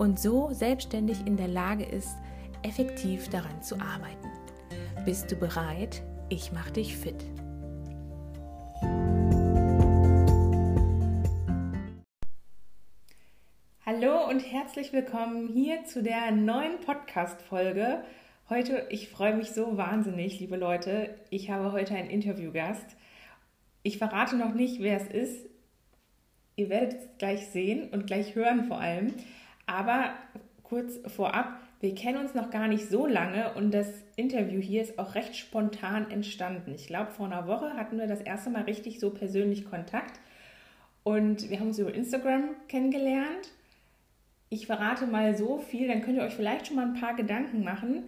und so selbstständig in der Lage ist, effektiv daran zu arbeiten. Bist du bereit? Ich mache dich fit. Hallo und herzlich willkommen hier zu der neuen Podcast-Folge. Heute, ich freue mich so wahnsinnig, liebe Leute. Ich habe heute einen Interviewgast. Ich verrate noch nicht, wer es ist. Ihr werdet es gleich sehen und gleich hören vor allem. Aber kurz vorab, wir kennen uns noch gar nicht so lange und das Interview hier ist auch recht spontan entstanden. Ich glaube, vor einer Woche hatten wir das erste Mal richtig so persönlich Kontakt und wir haben uns über Instagram kennengelernt. Ich verrate mal so viel, dann könnt ihr euch vielleicht schon mal ein paar Gedanken machen.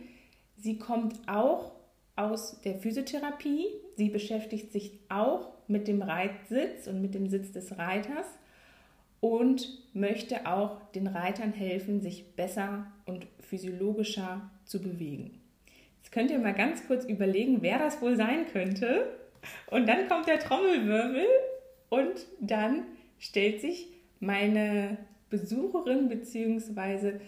Sie kommt auch aus der Physiotherapie. Sie beschäftigt sich auch mit dem Reitsitz und mit dem Sitz des Reiters und möchte auch den Reitern helfen, sich besser und physiologischer zu bewegen. Jetzt könnt ihr mal ganz kurz überlegen, wer das wohl sein könnte. Und dann kommt der Trommelwirbel und dann stellt sich meine Besucherin beziehungsweise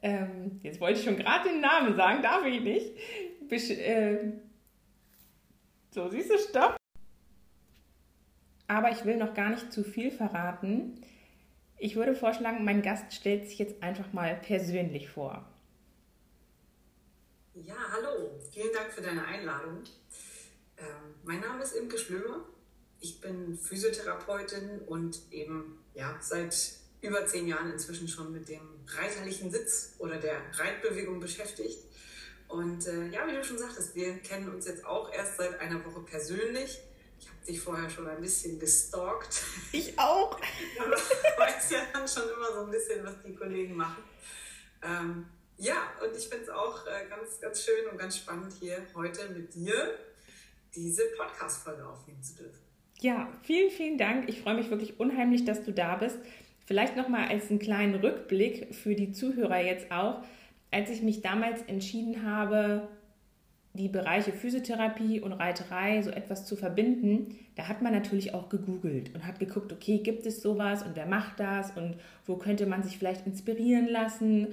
ähm, jetzt wollte ich schon gerade den Namen sagen, darf ich nicht. Besch äh, so, siehst du, stopp. Aber ich will noch gar nicht zu viel verraten. Ich würde vorschlagen, mein Gast stellt sich jetzt einfach mal persönlich vor. Ja, hallo. Vielen Dank für deine Einladung. Ähm, mein Name ist Imke Schlömer. Ich bin Physiotherapeutin und eben ja, seit über zehn Jahren inzwischen schon mit dem reiterlichen Sitz oder der Reitbewegung beschäftigt. Und äh, ja, wie du schon sagtest, wir kennen uns jetzt auch erst seit einer Woche persönlich dich vorher schon ein bisschen gestalkt. Ich auch. Weiß ja dann schon immer so ein bisschen, was die Kollegen machen. Ähm, ja, und ich finde es auch äh, ganz, ganz schön und ganz spannend, hier heute mit dir diese Podcast-Folge aufnehmen zu dürfen. Ja, vielen, vielen Dank. Ich freue mich wirklich unheimlich, dass du da bist. Vielleicht nochmal als einen kleinen Rückblick für die Zuhörer jetzt auch. Als ich mich damals entschieden habe, die Bereiche Physiotherapie und Reiterei so etwas zu verbinden, da hat man natürlich auch gegoogelt und hat geguckt, okay, gibt es sowas und wer macht das und wo könnte man sich vielleicht inspirieren lassen.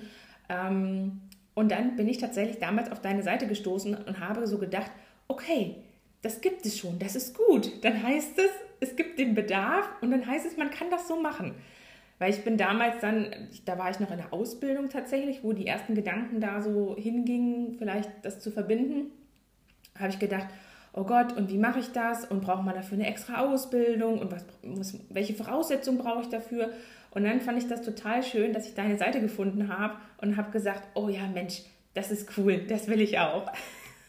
Ähm, und dann bin ich tatsächlich damals auf deine Seite gestoßen und habe so gedacht, okay, das gibt es schon, das ist gut. Dann heißt es, es gibt den Bedarf und dann heißt es, man kann das so machen. Weil ich bin damals dann, da war ich noch in der Ausbildung tatsächlich, wo die ersten Gedanken da so hingingen, vielleicht das zu verbinden, habe ich gedacht, oh Gott, und wie mache ich das? Und braucht man dafür eine extra Ausbildung? Und was, was, welche Voraussetzungen brauche ich dafür? Und dann fand ich das total schön, dass ich deine Seite gefunden habe und habe gesagt, oh ja, Mensch, das ist cool, das will ich auch.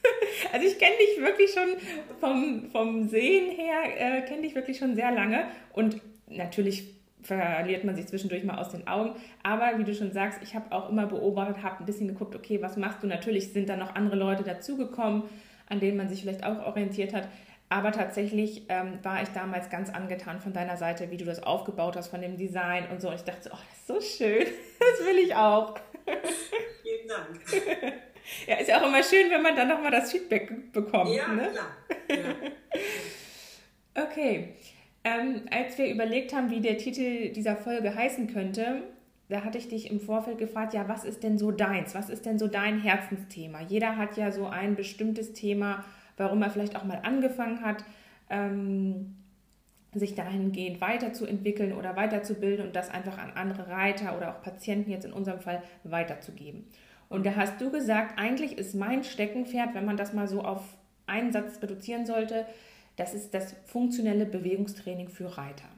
also ich kenne dich wirklich schon vom, vom Sehen her, äh, kenne dich wirklich schon sehr lange und natürlich verliert man sich zwischendurch mal aus den Augen. Aber wie du schon sagst, ich habe auch immer beobachtet, habe ein bisschen geguckt, okay, was machst du? Natürlich sind da noch andere Leute dazugekommen, an denen man sich vielleicht auch orientiert hat. Aber tatsächlich ähm, war ich damals ganz angetan von deiner Seite, wie du das aufgebaut hast, von dem Design und so. Und ich dachte so, oh, das ist so schön. Das will ich auch. Vielen Dank. Ja, ist ja auch immer schön, wenn man dann nochmal das Feedback bekommt. Ja, ne? klar. Ja. Okay. Ähm, als wir überlegt haben, wie der Titel dieser Folge heißen könnte, da hatte ich dich im Vorfeld gefragt, ja, was ist denn so deins? Was ist denn so dein Herzensthema? Jeder hat ja so ein bestimmtes Thema, warum er vielleicht auch mal angefangen hat, ähm, sich dahingehend weiterzuentwickeln oder weiterzubilden und das einfach an andere Reiter oder auch Patienten jetzt in unserem Fall weiterzugeben. Und da hast du gesagt, eigentlich ist mein Steckenpferd, wenn man das mal so auf einen Satz reduzieren sollte, das ist das funktionelle Bewegungstraining für Reiter.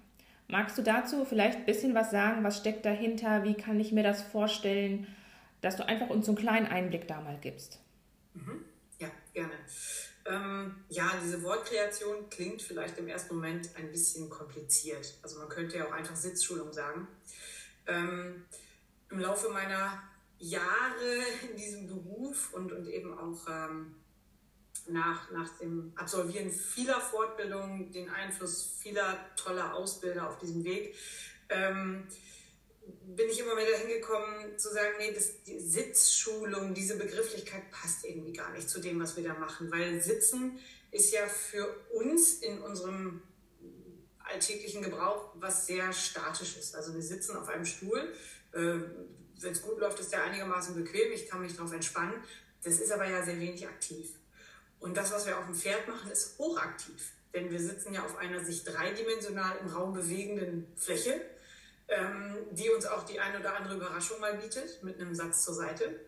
Magst du dazu vielleicht ein bisschen was sagen? Was steckt dahinter? Wie kann ich mir das vorstellen, dass du einfach uns so einen kleinen Einblick da mal gibst? Mhm. Ja, gerne. Ähm, ja, diese Wortkreation klingt vielleicht im ersten Moment ein bisschen kompliziert. Also man könnte ja auch einfach Sitzschulung sagen. Ähm, im Laufe meiner Jahre in diesem Beruf und, und eben auch ähm, nach, nach dem Absolvieren vieler Fortbildungen, den Einfluss vieler toller Ausbilder auf diesem Weg, ähm, bin ich immer wieder hingekommen zu sagen, nee, das, die Sitzschulung, diese Begrifflichkeit passt irgendwie gar nicht zu dem, was wir da machen, weil Sitzen ist ja für uns in unserem alltäglichen Gebrauch was sehr statisches. Also wir sitzen auf einem Stuhl, äh, wenn es gut läuft, ist der einigermaßen bequem, ich kann mich darauf entspannen. Das ist aber ja sehr wenig aktiv. Und das, was wir auf dem Pferd machen, ist hochaktiv. Denn wir sitzen ja auf einer sich dreidimensional im Raum bewegenden Fläche ähm, die uns auch die eine oder andere Überraschung mal bietet mit einem Satz zur Seite.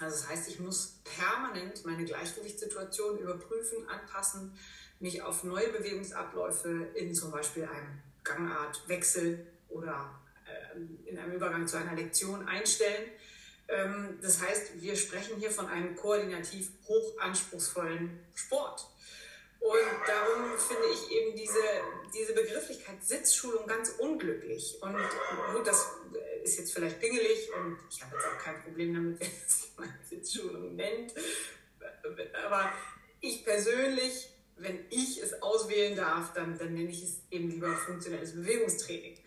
Also das heißt, ich muss permanent meine Gleichgewichtssituation überprüfen, anpassen, mich auf neue Bewegungsabläufe in zum Beispiel einem Gangartwechsel oder äh, in einem Übergang zu einer Lektion einstellen. Ähm, das heißt, wir sprechen hier von einem koordinativ hochanspruchsvollen Sport. Und darum finde ich eben diese, diese Begrifflichkeit Sitzschulung ganz unglücklich. Und gut, das ist jetzt vielleicht pingelig und ich habe jetzt auch kein Problem damit, wenn es jemand Sitzschulung nennt. Aber ich persönlich, wenn ich es auswählen darf, dann, dann nenne ich es eben lieber funktionelles Bewegungstraining.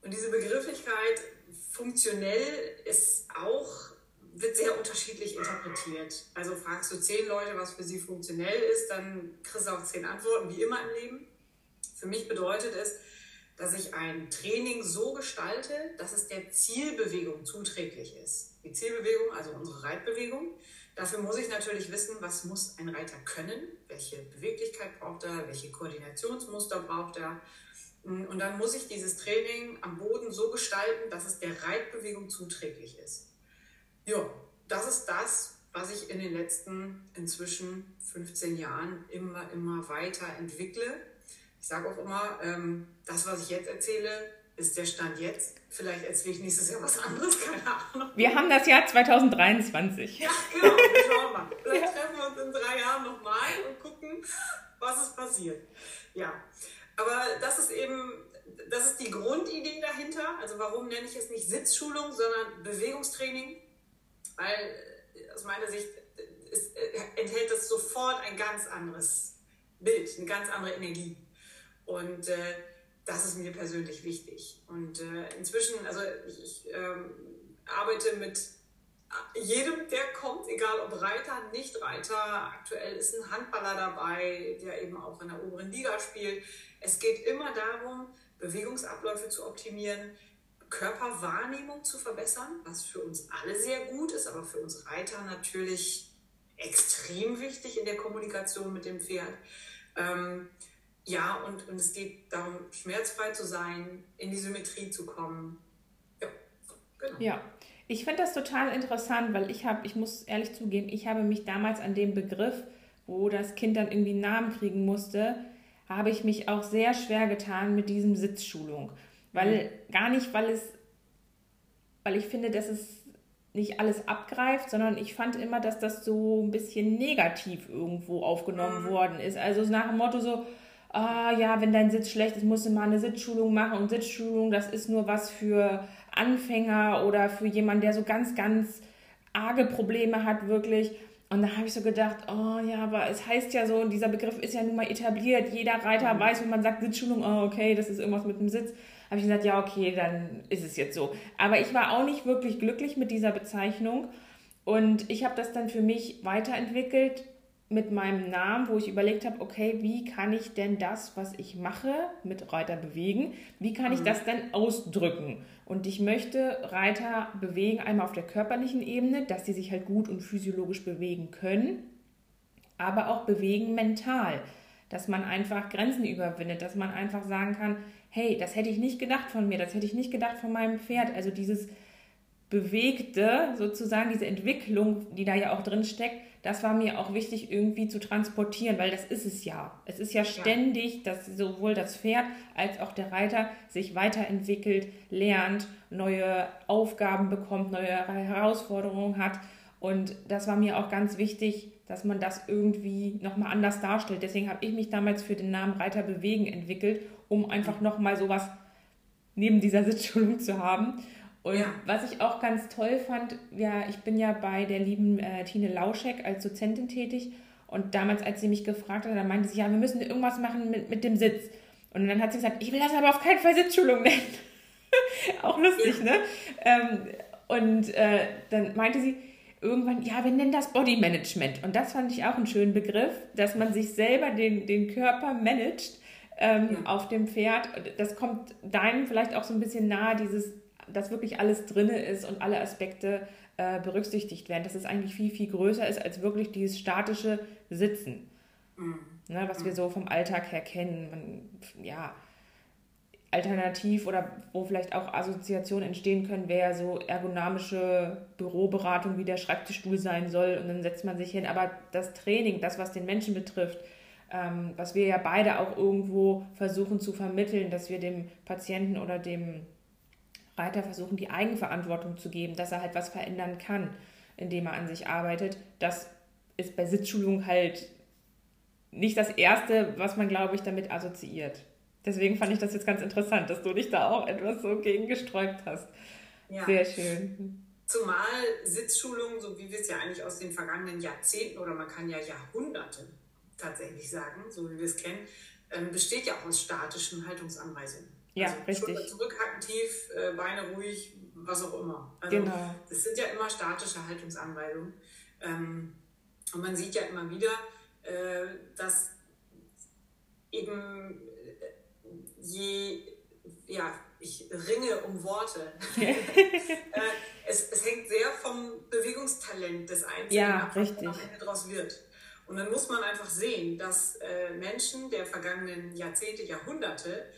Und diese Begrifflichkeit funktionell ist auch wird sehr unterschiedlich interpretiert. Also fragst du zehn Leute, was für sie funktionell ist, dann kriegst du auch zehn Antworten, wie immer im Leben. Für mich bedeutet es, dass ich ein Training so gestalte, dass es der Zielbewegung zuträglich ist. Die Zielbewegung, also unsere Reitbewegung. Dafür muss ich natürlich wissen, was muss ein Reiter können, welche Beweglichkeit braucht er, welche Koordinationsmuster braucht er. Und dann muss ich dieses Training am Boden so gestalten, dass es der Reitbewegung zuträglich ist. Ja, das ist das, was ich in den letzten inzwischen 15 Jahren immer, immer weiter entwickle. Ich sage auch immer, ähm, das, was ich jetzt erzähle, ist der Stand jetzt. Vielleicht erzähle ich nächstes Jahr was anderes, keine Ahnung. Wir haben das Jahr 2023. Ja, genau, schauen wir mal. Vielleicht ja. treffen wir uns in drei Jahren nochmal und gucken, was ist passiert. Ja, aber das ist eben, das ist die Grundidee dahinter. Also warum nenne ich es nicht Sitzschulung, sondern Bewegungstraining? weil äh, aus meiner Sicht ist, äh, enthält das sofort ein ganz anderes Bild, eine ganz andere Energie. Und äh, das ist mir persönlich wichtig. Und äh, inzwischen, also ich, ich ähm, arbeite mit jedem, der kommt, egal ob Reiter, nicht Reiter. Aktuell ist ein Handballer dabei, der eben auch in der oberen Liga spielt. Es geht immer darum, Bewegungsabläufe zu optimieren, Körperwahrnehmung zu verbessern, was für uns alle sehr gut ist, aber für uns Reiter natürlich extrem wichtig in der Kommunikation mit dem Pferd. Ähm, ja, und, und es geht darum, schmerzfrei zu sein, in die Symmetrie zu kommen. Ja, genau. Ja. Ich finde das total interessant, weil ich habe, ich muss ehrlich zugeben, ich habe mich damals an dem Begriff, wo das Kind dann irgendwie einen Namen kriegen musste, habe ich mich auch sehr schwer getan mit diesem Sitzschulung. Weil mhm. gar nicht, weil es, weil ich finde, dass es nicht alles abgreift, sondern ich fand immer, dass das so ein bisschen negativ irgendwo aufgenommen mhm. worden ist. Also nach dem Motto so, ah ja, wenn dein Sitz schlecht ist, musst du mal eine Sitzschulung machen und Sitzschulung, das ist nur was für Anfänger oder für jemanden, der so ganz, ganz arge Probleme hat, wirklich. Und da habe ich so gedacht, oh ja, aber es heißt ja so, dieser Begriff ist ja nun mal etabliert. Jeder Reiter mhm. weiß, wenn man sagt Sitzschulung, oh okay, das ist irgendwas mit dem Sitz habe ich gesagt, ja, okay, dann ist es jetzt so. Aber ich war auch nicht wirklich glücklich mit dieser Bezeichnung. Und ich habe das dann für mich weiterentwickelt mit meinem Namen, wo ich überlegt habe, okay, wie kann ich denn das, was ich mache, mit Reiter bewegen, wie kann ich mhm. das denn ausdrücken? Und ich möchte Reiter bewegen, einmal auf der körperlichen Ebene, dass sie sich halt gut und physiologisch bewegen können, aber auch bewegen mental, dass man einfach Grenzen überwindet, dass man einfach sagen kann, hey, das hätte ich nicht gedacht von mir, das hätte ich nicht gedacht von meinem Pferd. Also dieses bewegte, sozusagen diese Entwicklung, die da ja auch drin steckt, das war mir auch wichtig irgendwie zu transportieren, weil das ist es ja. Es ist ja ständig, dass sowohl das Pferd als auch der Reiter sich weiterentwickelt, lernt, neue Aufgaben bekommt, neue Herausforderungen hat. Und das war mir auch ganz wichtig, dass man das irgendwie nochmal anders darstellt. Deswegen habe ich mich damals für den Namen Reiter bewegen entwickelt, um einfach nochmal sowas neben dieser Sitzschulung zu haben. Und ja. was ich auch ganz toll fand, ja, ich bin ja bei der lieben äh, Tine Lauschek als Dozentin tätig. Und damals, als sie mich gefragt hat, dann meinte sie, ja, wir müssen irgendwas machen mit, mit dem Sitz. Und dann hat sie gesagt, ich will das aber auf keinen Fall Sitzschulung nennen. auch lustig, ja. ne? Ähm, und äh, dann meinte sie, irgendwann, ja, wir nennen das Body Management. Und das fand ich auch einen schönen Begriff, dass man sich selber den, den Körper managt ähm, ja. auf dem Pferd. Das kommt deinem vielleicht auch so ein bisschen nahe, dieses dass wirklich alles drin ist und alle Aspekte äh, berücksichtigt werden, dass es eigentlich viel, viel größer ist als wirklich dieses statische Sitzen, mhm. ne, was wir so vom Alltag her kennen. Man, ja, alternativ oder wo vielleicht auch Assoziationen entstehen können, wäre so ergonomische Büroberatung, wie der Schreibtischstuhl sein soll und dann setzt man sich hin. Aber das Training, das, was den Menschen betrifft, ähm, was wir ja beide auch irgendwo versuchen zu vermitteln, dass wir dem Patienten oder dem Reiter versuchen, die Eigenverantwortung zu geben, dass er halt was verändern kann, indem er an sich arbeitet. Das ist bei Sitzschulung halt nicht das Erste, was man, glaube ich, damit assoziiert. Deswegen fand ich das jetzt ganz interessant, dass du dich da auch etwas so gegen gesträubt hast. Ja. Sehr schön. Zumal Sitzschulung, so wie wir es ja eigentlich aus den vergangenen Jahrzehnten oder man kann ja Jahrhunderte tatsächlich sagen, so wie wir es kennen, ähm, besteht ja auch aus statischen Haltungsanweisungen. Ja, also richtig. Schulter zurückhacken tief, äh, Beine ruhig, was auch immer. Also genau. Das sind ja immer statische Haltungsanweisungen. Ähm, und man sieht ja immer wieder, äh, dass eben äh, je, ja, ich ringe um Worte. es, es hängt sehr vom Bewegungstalent des Einzelnen ja, ab, was am Ende daraus wird. Und dann muss man einfach sehen, dass Menschen der vergangenen Jahrzehnte, Jahrhunderte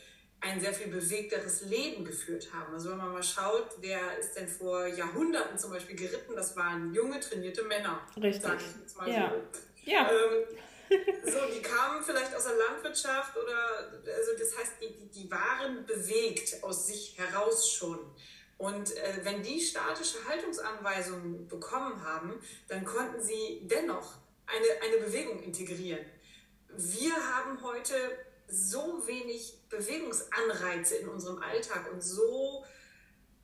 ein sehr viel bewegteres Leben geführt haben. Also wenn man mal schaut, wer ist denn vor Jahrhunderten zum Beispiel geritten, das waren junge, trainierte Männer. Richtig. Sag ich jetzt mal ja. so. Ja. Ähm, so, die kamen vielleicht aus der Landwirtschaft oder, also das heißt, die, die, die waren bewegt aus sich heraus schon. Und äh, wenn die statische Haltungsanweisungen bekommen haben, dann konnten sie dennoch eine, eine Bewegung integrieren. Wir haben heute so wenig Bewegungsanreize in unserem Alltag und so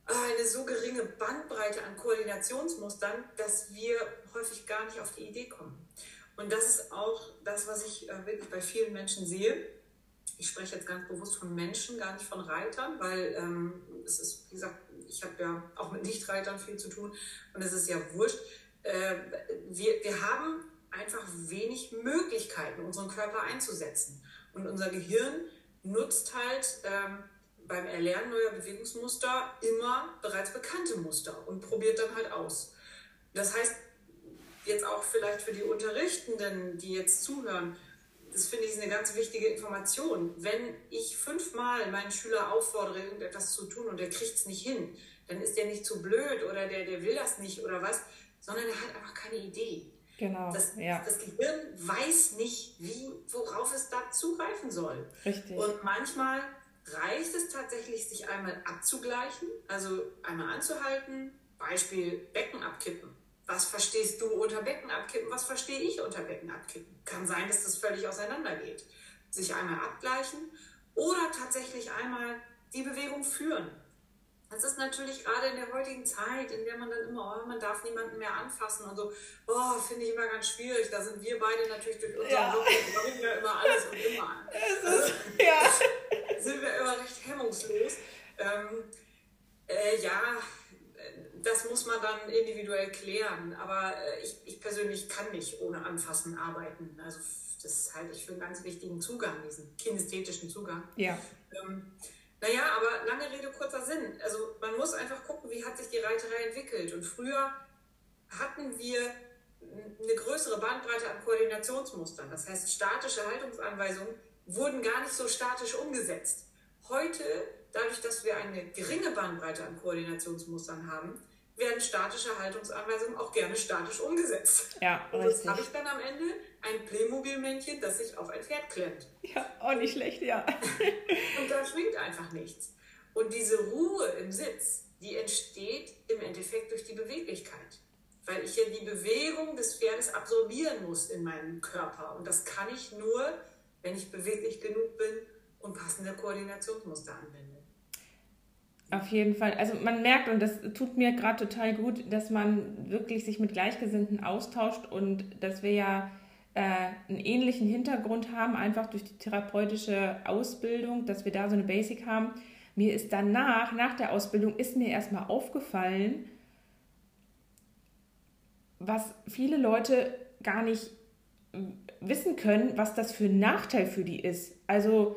äh, eine so geringe Bandbreite an Koordinationsmustern, dass wir häufig gar nicht auf die Idee kommen. Und das ist auch das, was ich äh, wirklich bei vielen Menschen sehe. Ich spreche jetzt ganz bewusst von Menschen, gar nicht von Reitern, weil ähm, es ist, wie gesagt, ich habe ja auch mit Nichtreitern viel zu tun und es ist ja wurscht. Äh, wir, wir haben einfach wenig Möglichkeiten, unseren Körper einzusetzen. Und unser Gehirn nutzt halt ähm, beim Erlernen neuer Bewegungsmuster immer bereits bekannte Muster und probiert dann halt aus. Das heißt, jetzt auch vielleicht für die Unterrichtenden, die jetzt zuhören, das finde ich eine ganz wichtige Information. Wenn ich fünfmal meinen Schüler auffordere, irgendetwas zu tun und der kriegt es nicht hin, dann ist der nicht zu blöd oder der, der will das nicht oder was, sondern er hat einfach keine Idee. Genau. Das, ja. das Gehirn weiß nicht, wie, worauf es da zugreifen soll. Richtig. Und manchmal reicht es tatsächlich, sich einmal abzugleichen, also einmal anzuhalten, Beispiel Becken abkippen. Was verstehst du unter Becken abkippen? Was verstehe ich unter Becken abkippen? Kann sein, dass das völlig auseinandergeht. Sich einmal abgleichen oder tatsächlich einmal die Bewegung führen. Das ist natürlich gerade in der heutigen Zeit, in der man dann immer, oh, man darf niemanden mehr anfassen und so, oh, finde ich immer ganz schwierig. Da sind wir beide natürlich durch unseren ja. Job, wir immer alles und immer an. Also, ja. sind wir immer recht hemmungslos. Ähm, äh, ja, das muss man dann individuell klären. Aber äh, ich, ich persönlich kann nicht ohne Anfassen arbeiten. Also das halte ich für einen ganz wichtigen Zugang, diesen kinästhetischen Zugang. Ja. Ähm, naja, aber lange Rede, kurzer Sinn. Also man muss einfach gucken, wie hat sich die Reiterei entwickelt. Und früher hatten wir eine größere Bandbreite an Koordinationsmustern. Das heißt, statische Haltungsanweisungen wurden gar nicht so statisch umgesetzt. Heute, dadurch, dass wir eine geringe Bandbreite an Koordinationsmustern haben, werden statische Haltungsanweisungen auch gerne statisch umgesetzt. Ja, und das habe ich dann am Ende ein Playmobil-Männchen, das sich auf ein Pferd klemmt. Ja, auch nicht schlecht, ja. und da schwingt einfach nichts. Und diese Ruhe im Sitz, die entsteht im Endeffekt durch die Beweglichkeit. Weil ich ja die Bewegung des Pferdes absorbieren muss in meinem Körper. Und das kann ich nur, wenn ich beweglich genug bin und passende Koordinationsmuster anwende. Auf jeden Fall. Also man merkt, und das tut mir gerade total gut, dass man wirklich sich mit Gleichgesinnten austauscht und dass wir ja äh, einen ähnlichen Hintergrund haben, einfach durch die therapeutische Ausbildung, dass wir da so eine Basic haben. Mir ist danach, nach der Ausbildung, ist mir erstmal aufgefallen, was viele Leute gar nicht wissen können, was das für ein Nachteil für die ist. Also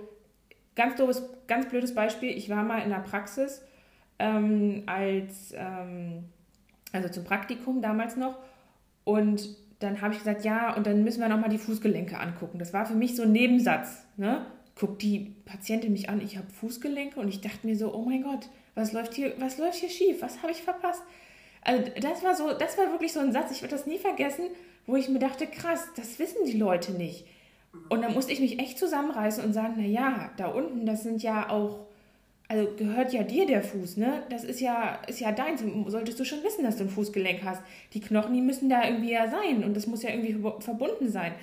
ganz doofes, ganz blödes Beispiel, ich war mal in der Praxis ähm, als, ähm, also zum Praktikum damals noch und dann habe ich gesagt, ja, und dann müssen wir nochmal die Fußgelenke angucken. Das war für mich so ein Nebensatz. Ne? Guckt die Patientin mich an, ich habe Fußgelenke und ich dachte mir so, oh mein Gott, was läuft hier, was läuft hier schief? Was habe ich verpasst? Also das war so, das war wirklich so ein Satz, ich werde das nie vergessen, wo ich mir dachte, krass, das wissen die Leute nicht. Und dann musste ich mich echt zusammenreißen und sagen, na ja, da unten, das sind ja auch, also gehört ja dir der Fuß, ne? Das ist ja, ist ja deins. Solltest du schon wissen, dass du ein Fußgelenk hast. Die Knochen, die müssen da irgendwie ja sein und das muss ja irgendwie verbunden sein.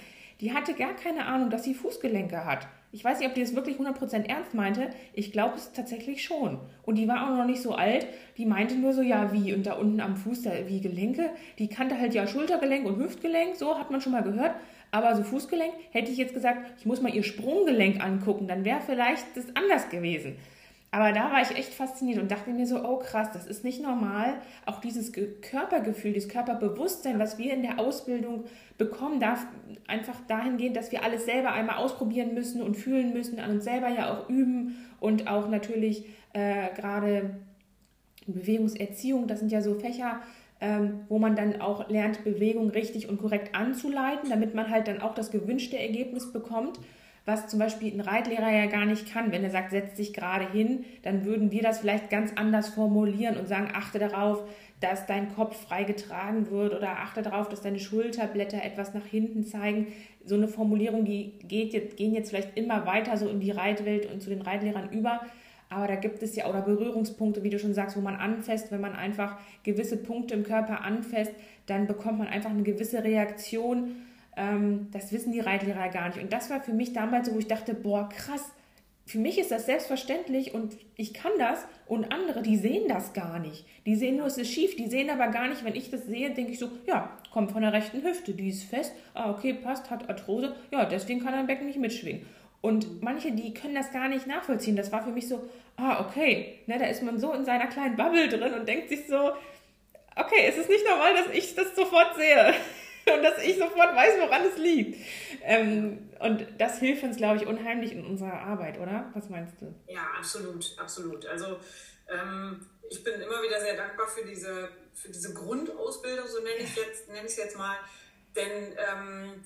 Die hatte gar keine Ahnung, dass sie Fußgelenke hat. Ich weiß nicht, ob die das wirklich 100% ernst meinte. Ich glaube es tatsächlich schon. Und die war auch noch nicht so alt. Die meinte nur so, ja, wie? Und da unten am Fuß, da wie Gelenke. Die kannte halt ja Schultergelenk und Hüftgelenk. So hat man schon mal gehört. Aber so Fußgelenk hätte ich jetzt gesagt, ich muss mal ihr Sprunggelenk angucken, dann wäre vielleicht das anders gewesen. Aber da war ich echt fasziniert und dachte mir so, oh krass, das ist nicht normal. Auch dieses Körpergefühl, dieses Körperbewusstsein, was wir in der Ausbildung bekommen, darf einfach dahingehend, dass wir alles selber einmal ausprobieren müssen und fühlen müssen, an uns selber ja auch üben und auch natürlich äh, gerade Bewegungserziehung, das sind ja so Fächer, ähm, wo man dann auch lernt, Bewegung richtig und korrekt anzuleiten, damit man halt dann auch das gewünschte Ergebnis bekommt, was zum Beispiel ein Reitlehrer ja gar nicht kann. Wenn er sagt, setz dich gerade hin, dann würden wir das vielleicht ganz anders formulieren und sagen, achte darauf, dass dein Kopf frei getragen wird oder achte darauf, dass deine Schulterblätter etwas nach hinten zeigen. So eine Formulierung, die geht jetzt, gehen jetzt vielleicht immer weiter so in die Reitwelt und zu den Reitlehrern über. Aber da gibt es ja oder Berührungspunkte, wie du schon sagst, wo man anfasst. Wenn man einfach gewisse Punkte im Körper anfasst, dann bekommt man einfach eine gewisse Reaktion. Ähm, das wissen die Reitlehrer gar nicht. Und das war für mich damals so, wo ich dachte, boah, krass, für mich ist das selbstverständlich und ich kann das und andere, die sehen das gar nicht. Die sehen nur, es ist schief, die sehen aber gar nicht, wenn ich das sehe, denke ich so, ja, kommt von der rechten Hüfte, die ist fest, ah, okay, passt, hat Arthrose, ja, deswegen kann er Becken nicht mitschwingen. Und manche, die können das gar nicht nachvollziehen. Das war für mich so, ah, okay, ne, da ist man so in seiner kleinen Bubble drin und denkt sich so, okay, es ist nicht normal, dass ich das sofort sehe und dass ich sofort weiß, woran es liegt. Ähm, und das hilft uns, glaube ich, unheimlich in unserer Arbeit, oder? Was meinst du? Ja, absolut, absolut. Also ähm, ich bin immer wieder sehr dankbar für diese, für diese Grundausbildung, so nenne ich es jetzt mal. Denn ähm,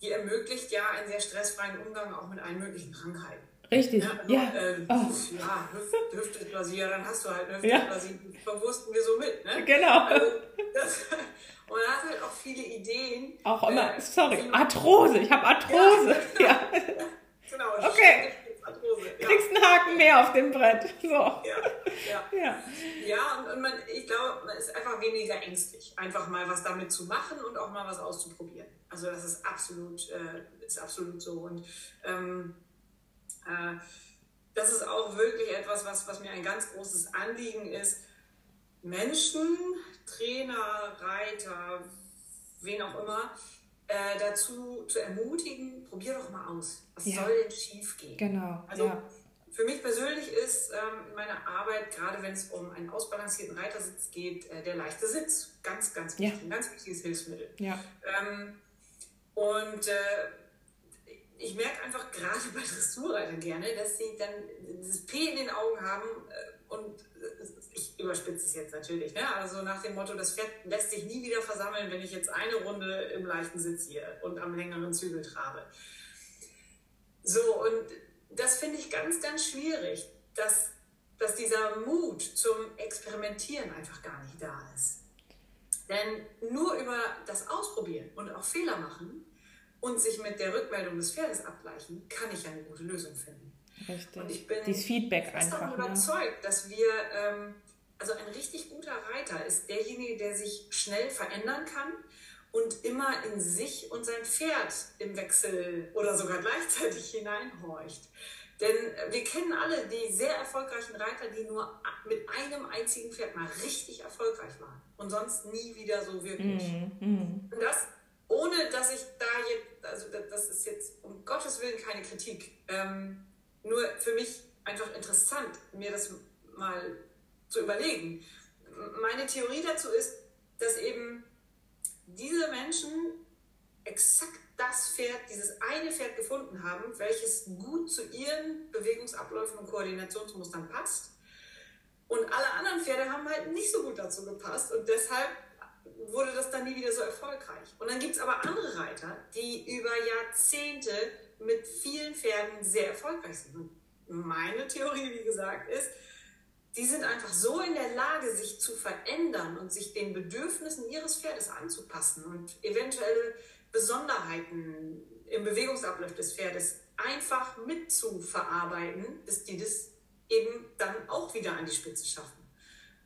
die ermöglicht ja einen sehr stressfreien Umgang auch mit allen möglichen Krankheiten. Richtig, ja. Also, ja. Äh, oh. ja Hüft, Hüftdysplasie, ja, dann hast du halt Hüftdysplasie, ja. verwursten wir so mit. Ne? Genau. Also, das, und man hat halt auch viele Ideen. Auch immer, äh, sorry, Arthrose, ich habe Arthrose. Ja, genau. ja. genau. Okay. Arthrose, ja. Kriegst einen Haken mehr auf dem Brett. So. Ja, ja. ja. ja und, und man, ich glaube, man ist einfach weniger ängstlich, einfach mal was damit zu machen und auch mal was auszuprobieren. Also das ist absolut, äh, ist absolut so. Und ähm, äh, das ist auch wirklich etwas, was, was mir ein ganz großes Anliegen ist. Menschen, Trainer, Reiter, wen auch immer, äh, dazu zu ermutigen, probier doch mal aus. Was ja. soll denn schief gehen? Genau. Also ja. für mich persönlich ist ähm, meine Arbeit, gerade wenn es um einen ausbalancierten Reitersitz geht, äh, der leichte Sitz. Ganz, ganz wichtig. Ja. Ein ganz wichtiges Hilfsmittel. Ja. Ähm, und äh, ich merke einfach gerade bei Dressurreitern gerne, dass sie dann dieses P in den Augen haben äh, und äh, ich überspitze es jetzt natürlich, ne? also nach dem Motto, das Pferd lässt sich nie wieder versammeln, wenn ich jetzt eine Runde im leichten Sitz hier und am längeren Zügel trabe. So, und das finde ich ganz, ganz schwierig, dass, dass dieser Mut zum Experimentieren einfach gar nicht da ist. Denn nur über das Ausprobieren und auch Fehler machen und sich mit der Rückmeldung des Pferdes abgleichen, kann ich eine gute Lösung finden. Richtig. Und ich bin Dieses Feedback einfach. Ne? überzeugt, ne? dass wir, ähm, also ein richtig guter Reiter ist derjenige, der sich schnell verändern kann und immer in sich und sein Pferd im Wechsel oder sogar gleichzeitig hineinhorcht. Denn wir kennen alle die sehr erfolgreichen Reiter, die nur mit einem einzigen Pferd mal richtig erfolgreich waren und sonst nie wieder so wirklich. Mm, Und das, ohne dass ich da jetzt, also das ist jetzt um Gottes Willen keine Kritik, ähm, nur für mich einfach interessant, mir das mal zu überlegen. Meine Theorie dazu ist, dass eben diese Menschen exakt das Pferd, dieses eine Pferd gefunden haben, welches gut zu ihren Bewegungsabläufen und Koordinationsmustern passt. Und alle anderen Pferde haben halt nicht so gut dazu gepasst und deshalb wurde das dann nie wieder so erfolgreich. Und dann gibt es aber andere Reiter, die über Jahrzehnte mit vielen Pferden sehr erfolgreich sind. Meine Theorie, wie gesagt, ist, die sind einfach so in der Lage, sich zu verändern und sich den Bedürfnissen ihres Pferdes anzupassen und eventuelle Besonderheiten im Bewegungsablauf des Pferdes einfach mit zu verarbeiten, dass die das eben dann auch wieder an die Spitze schaffen.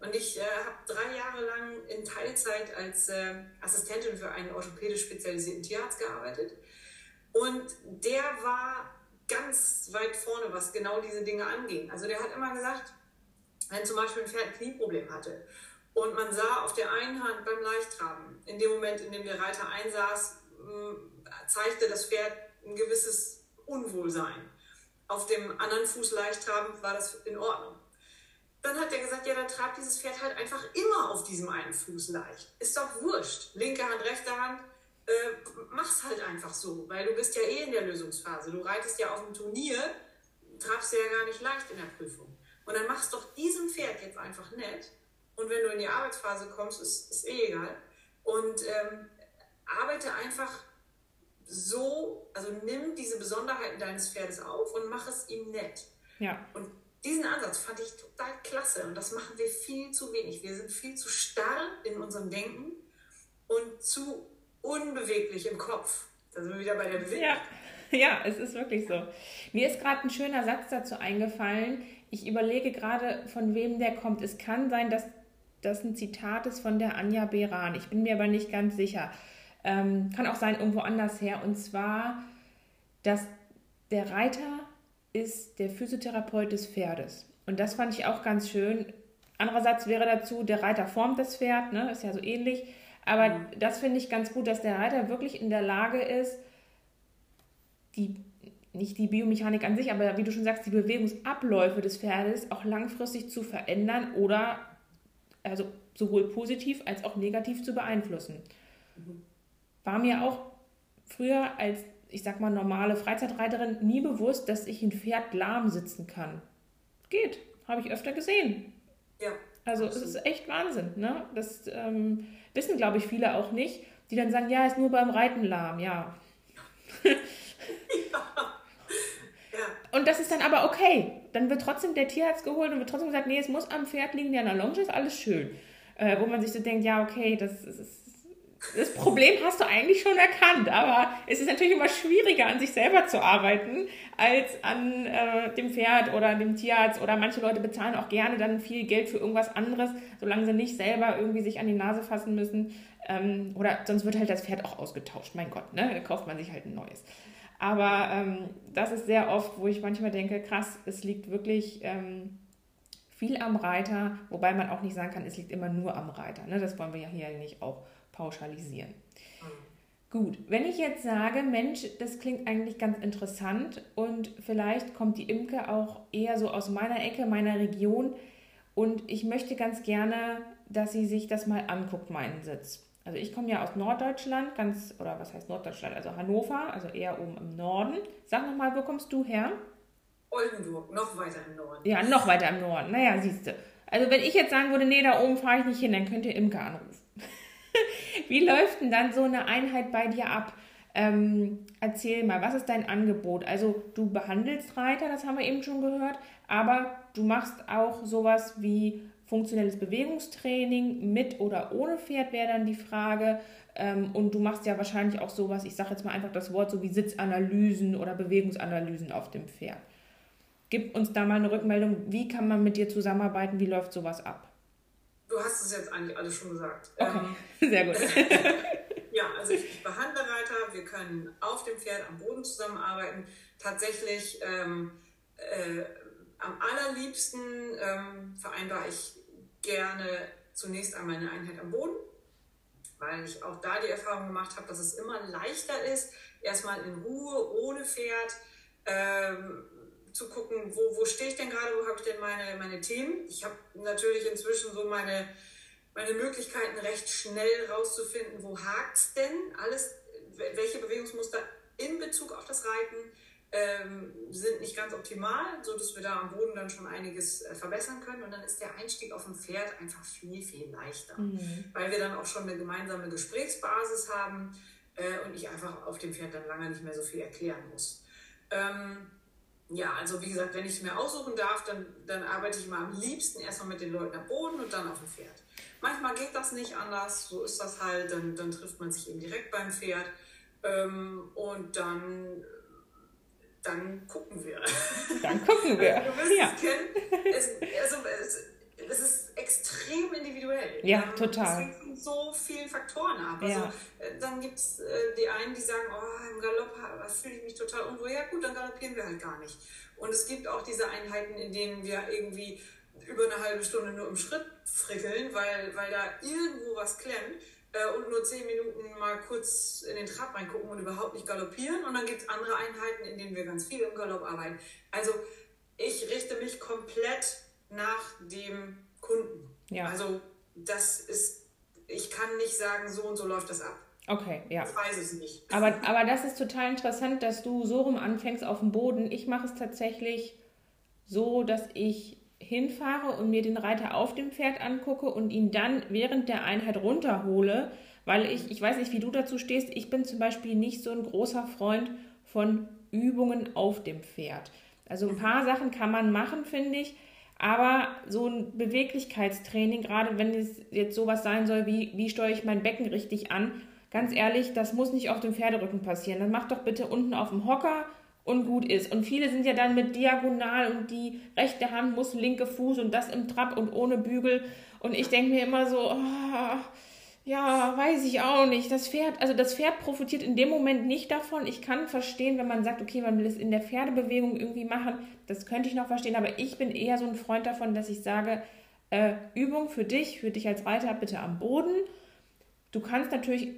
Und ich äh, habe drei Jahre lang in Teilzeit als äh, Assistentin für einen orthopädisch spezialisierten Tierarzt gearbeitet. Und der war ganz weit vorne, was genau diese Dinge anging. Also der hat immer gesagt, wenn zum Beispiel ein Pferd ein Knieproblem hatte und man sah auf der einen Hand beim Leichttraben, in dem Moment, in dem der Reiter einsaß, zeigte das Pferd ein gewisses Unwohlsein. Auf dem anderen Fuß leicht trabend war das in Ordnung. Dann hat er gesagt, ja, dann trabt dieses Pferd halt einfach immer auf diesem einen Fuß leicht. Ist doch wurscht. Linke Hand, rechte Hand, äh, mach's halt einfach so, weil du bist ja eh in der Lösungsphase. Du reitest ja auf dem Turnier, trabst ja gar nicht leicht in der Prüfung. Und dann machst doch diesem Pferd jetzt einfach nett. Und wenn du in die Arbeitsphase kommst, ist, ist eh egal. Und ähm, arbeite einfach so, also nimm diese Besonderheiten deines Pferdes auf und mach es ihm nett. Ja. Und diesen Ansatz fand ich total klasse und das machen wir viel zu wenig. Wir sind viel zu starr in unserem Denken und zu unbeweglich im Kopf. Da sind wir wieder bei der Bewegung. Ja. ja, es ist wirklich so. Mir ist gerade ein schöner Satz dazu eingefallen. Ich überlege gerade, von wem der kommt. Es kann sein, dass das ein Zitat ist von der Anja Beran. Ich bin mir aber nicht ganz sicher. Ähm, kann auch sein irgendwo anders her. Und zwar, dass der Reiter ist der Physiotherapeut des Pferdes. Und das fand ich auch ganz schön. Andererseits wäre dazu, der Reiter formt das Pferd, ne? ist ja so ähnlich. Aber mhm. das finde ich ganz gut, dass der Reiter wirklich in der Lage ist, die, nicht die Biomechanik an sich, aber wie du schon sagst, die Bewegungsabläufe des Pferdes auch langfristig zu verändern oder also sowohl positiv als auch negativ zu beeinflussen. Mhm war mir auch früher als, ich sag mal, normale Freizeitreiterin nie bewusst, dass ich ein Pferd lahm sitzen kann. Geht, habe ich öfter gesehen. Ja. Also es ist echt Wahnsinn. Ne? Das ähm, wissen, glaube ich, viele auch nicht, die dann sagen, ja, ist nur beim Reiten lahm, ja. ja. Und das ist dann aber okay. Dann wird trotzdem der Tierarzt geholt und wird trotzdem gesagt, nee, es muss am Pferd liegen, ja, in der Longe ist alles schön. Äh, wo man sich so denkt, ja, okay, das, das ist das Problem hast du eigentlich schon erkannt, aber es ist natürlich immer schwieriger, an sich selber zu arbeiten, als an äh, dem Pferd oder dem Tierarzt. Oder manche Leute bezahlen auch gerne dann viel Geld für irgendwas anderes, solange sie nicht selber irgendwie sich an die Nase fassen müssen. Ähm, oder sonst wird halt das Pferd auch ausgetauscht. Mein Gott, ne? Da kauft man sich halt ein neues. Aber ähm, das ist sehr oft, wo ich manchmal denke, krass, es liegt wirklich ähm, viel am Reiter, wobei man auch nicht sagen kann, es liegt immer nur am Reiter. Ne? Das wollen wir ja hier nicht auch pauschalisieren. Gut, wenn ich jetzt sage, Mensch, das klingt eigentlich ganz interessant und vielleicht kommt die Imke auch eher so aus meiner Ecke, meiner Region und ich möchte ganz gerne, dass sie sich das mal anguckt, meinen Sitz. Also ich komme ja aus Norddeutschland, ganz, oder was heißt Norddeutschland, also Hannover, also eher oben im Norden. Sag nochmal, wo kommst du her? Oldenburg, noch weiter im Norden. Ja, noch weiter im Norden. Naja, siehst du. Also wenn ich jetzt sagen würde, nee, da oben fahre ich nicht hin, dann könnt ihr Imke anrufen. Wie läuft denn dann so eine Einheit bei dir ab? Ähm, erzähl mal, was ist dein Angebot? Also du behandelst Reiter, das haben wir eben schon gehört, aber du machst auch sowas wie funktionelles Bewegungstraining mit oder ohne Pferd wäre dann die Frage. Ähm, und du machst ja wahrscheinlich auch sowas, ich sage jetzt mal einfach das Wort, so wie Sitzanalysen oder Bewegungsanalysen auf dem Pferd. Gib uns da mal eine Rückmeldung, wie kann man mit dir zusammenarbeiten, wie läuft sowas ab? Du hast es jetzt eigentlich alles schon gesagt. Okay, ähm, sehr gut. ja, also ich, behandle Reiter, wir können auf dem Pferd am Boden zusammenarbeiten. Tatsächlich ähm, äh, am allerliebsten ähm, vereinbare ich gerne zunächst einmal eine Einheit am Boden, weil ich auch da die Erfahrung gemacht habe, dass es immer leichter ist, erstmal in Ruhe, ohne Pferd, ähm, zu gucken, wo, wo stehe ich denn gerade, wo habe ich denn meine, meine Themen. Ich habe natürlich inzwischen so meine, meine Möglichkeiten recht schnell rauszufinden, wo hakt es denn, alles, welche Bewegungsmuster in Bezug auf das Reiten ähm, sind nicht ganz optimal, sodass wir da am Boden dann schon einiges äh, verbessern können. Und dann ist der Einstieg auf dem Pferd einfach viel, viel leichter, mhm. weil wir dann auch schon eine gemeinsame Gesprächsbasis haben äh, und ich einfach auf dem Pferd dann lange nicht mehr so viel erklären muss. Ähm, ja, also wie gesagt, wenn ich es mir aussuchen darf, dann, dann arbeite ich mal am liebsten erstmal mit den Leuten am Boden und dann auf dem Pferd. Manchmal geht das nicht anders, so ist das halt, dann, dann trifft man sich eben direkt beim Pferd ähm, und dann, dann gucken wir. Dann gucken wir. Also, du wirst ja. es kennen. Es, also, es, es ist extrem individuell. Ja, ähm, total. So vielen Faktoren ab. Also, ja. Äh, dann gibt es äh, die einen, die sagen, oh, im Galopp fühle ich mich total unwohl. Ja gut, dann galoppieren wir halt gar nicht. Und es gibt auch diese Einheiten, in denen wir irgendwie über eine halbe Stunde nur im Schritt frickeln, weil, weil da irgendwo was klemmt äh, und nur zehn Minuten mal kurz in den Trab reingucken und überhaupt nicht galoppieren. Und dann gibt es andere Einheiten, in denen wir ganz viel im Galopp arbeiten. Also ich richte mich komplett nach dem Kunden. Ja. Also das ist, ich kann nicht sagen, so und so läuft das ab. Okay, ja. Ich weiß es nicht. Aber, aber das ist total interessant, dass du so rum anfängst auf dem Boden. Ich mache es tatsächlich so, dass ich hinfahre und mir den Reiter auf dem Pferd angucke und ihn dann während der Einheit runterhole, weil ich, ich weiß nicht, wie du dazu stehst, ich bin zum Beispiel nicht so ein großer Freund von Übungen auf dem Pferd. Also ein paar Sachen kann man machen, finde ich, aber so ein Beweglichkeitstraining, gerade wenn es jetzt sowas sein soll, wie wie steuere ich mein Becken richtig an, ganz ehrlich, das muss nicht auf dem Pferderücken passieren. Dann mach doch bitte unten auf dem Hocker und gut ist. Und viele sind ja dann mit diagonal und die rechte Hand muss linke Fuß und das im Trab und ohne Bügel. Und ich denke mir immer so, oh, ja, weiß ich auch nicht. Das Pferd, also das Pferd profitiert in dem Moment nicht davon. Ich kann verstehen, wenn man sagt, okay, man will es in der Pferdebewegung irgendwie machen. Das könnte ich noch verstehen, aber ich bin eher so ein Freund davon, dass ich sage, äh, Übung für dich, für dich als Reiter bitte am Boden. Du kannst natürlich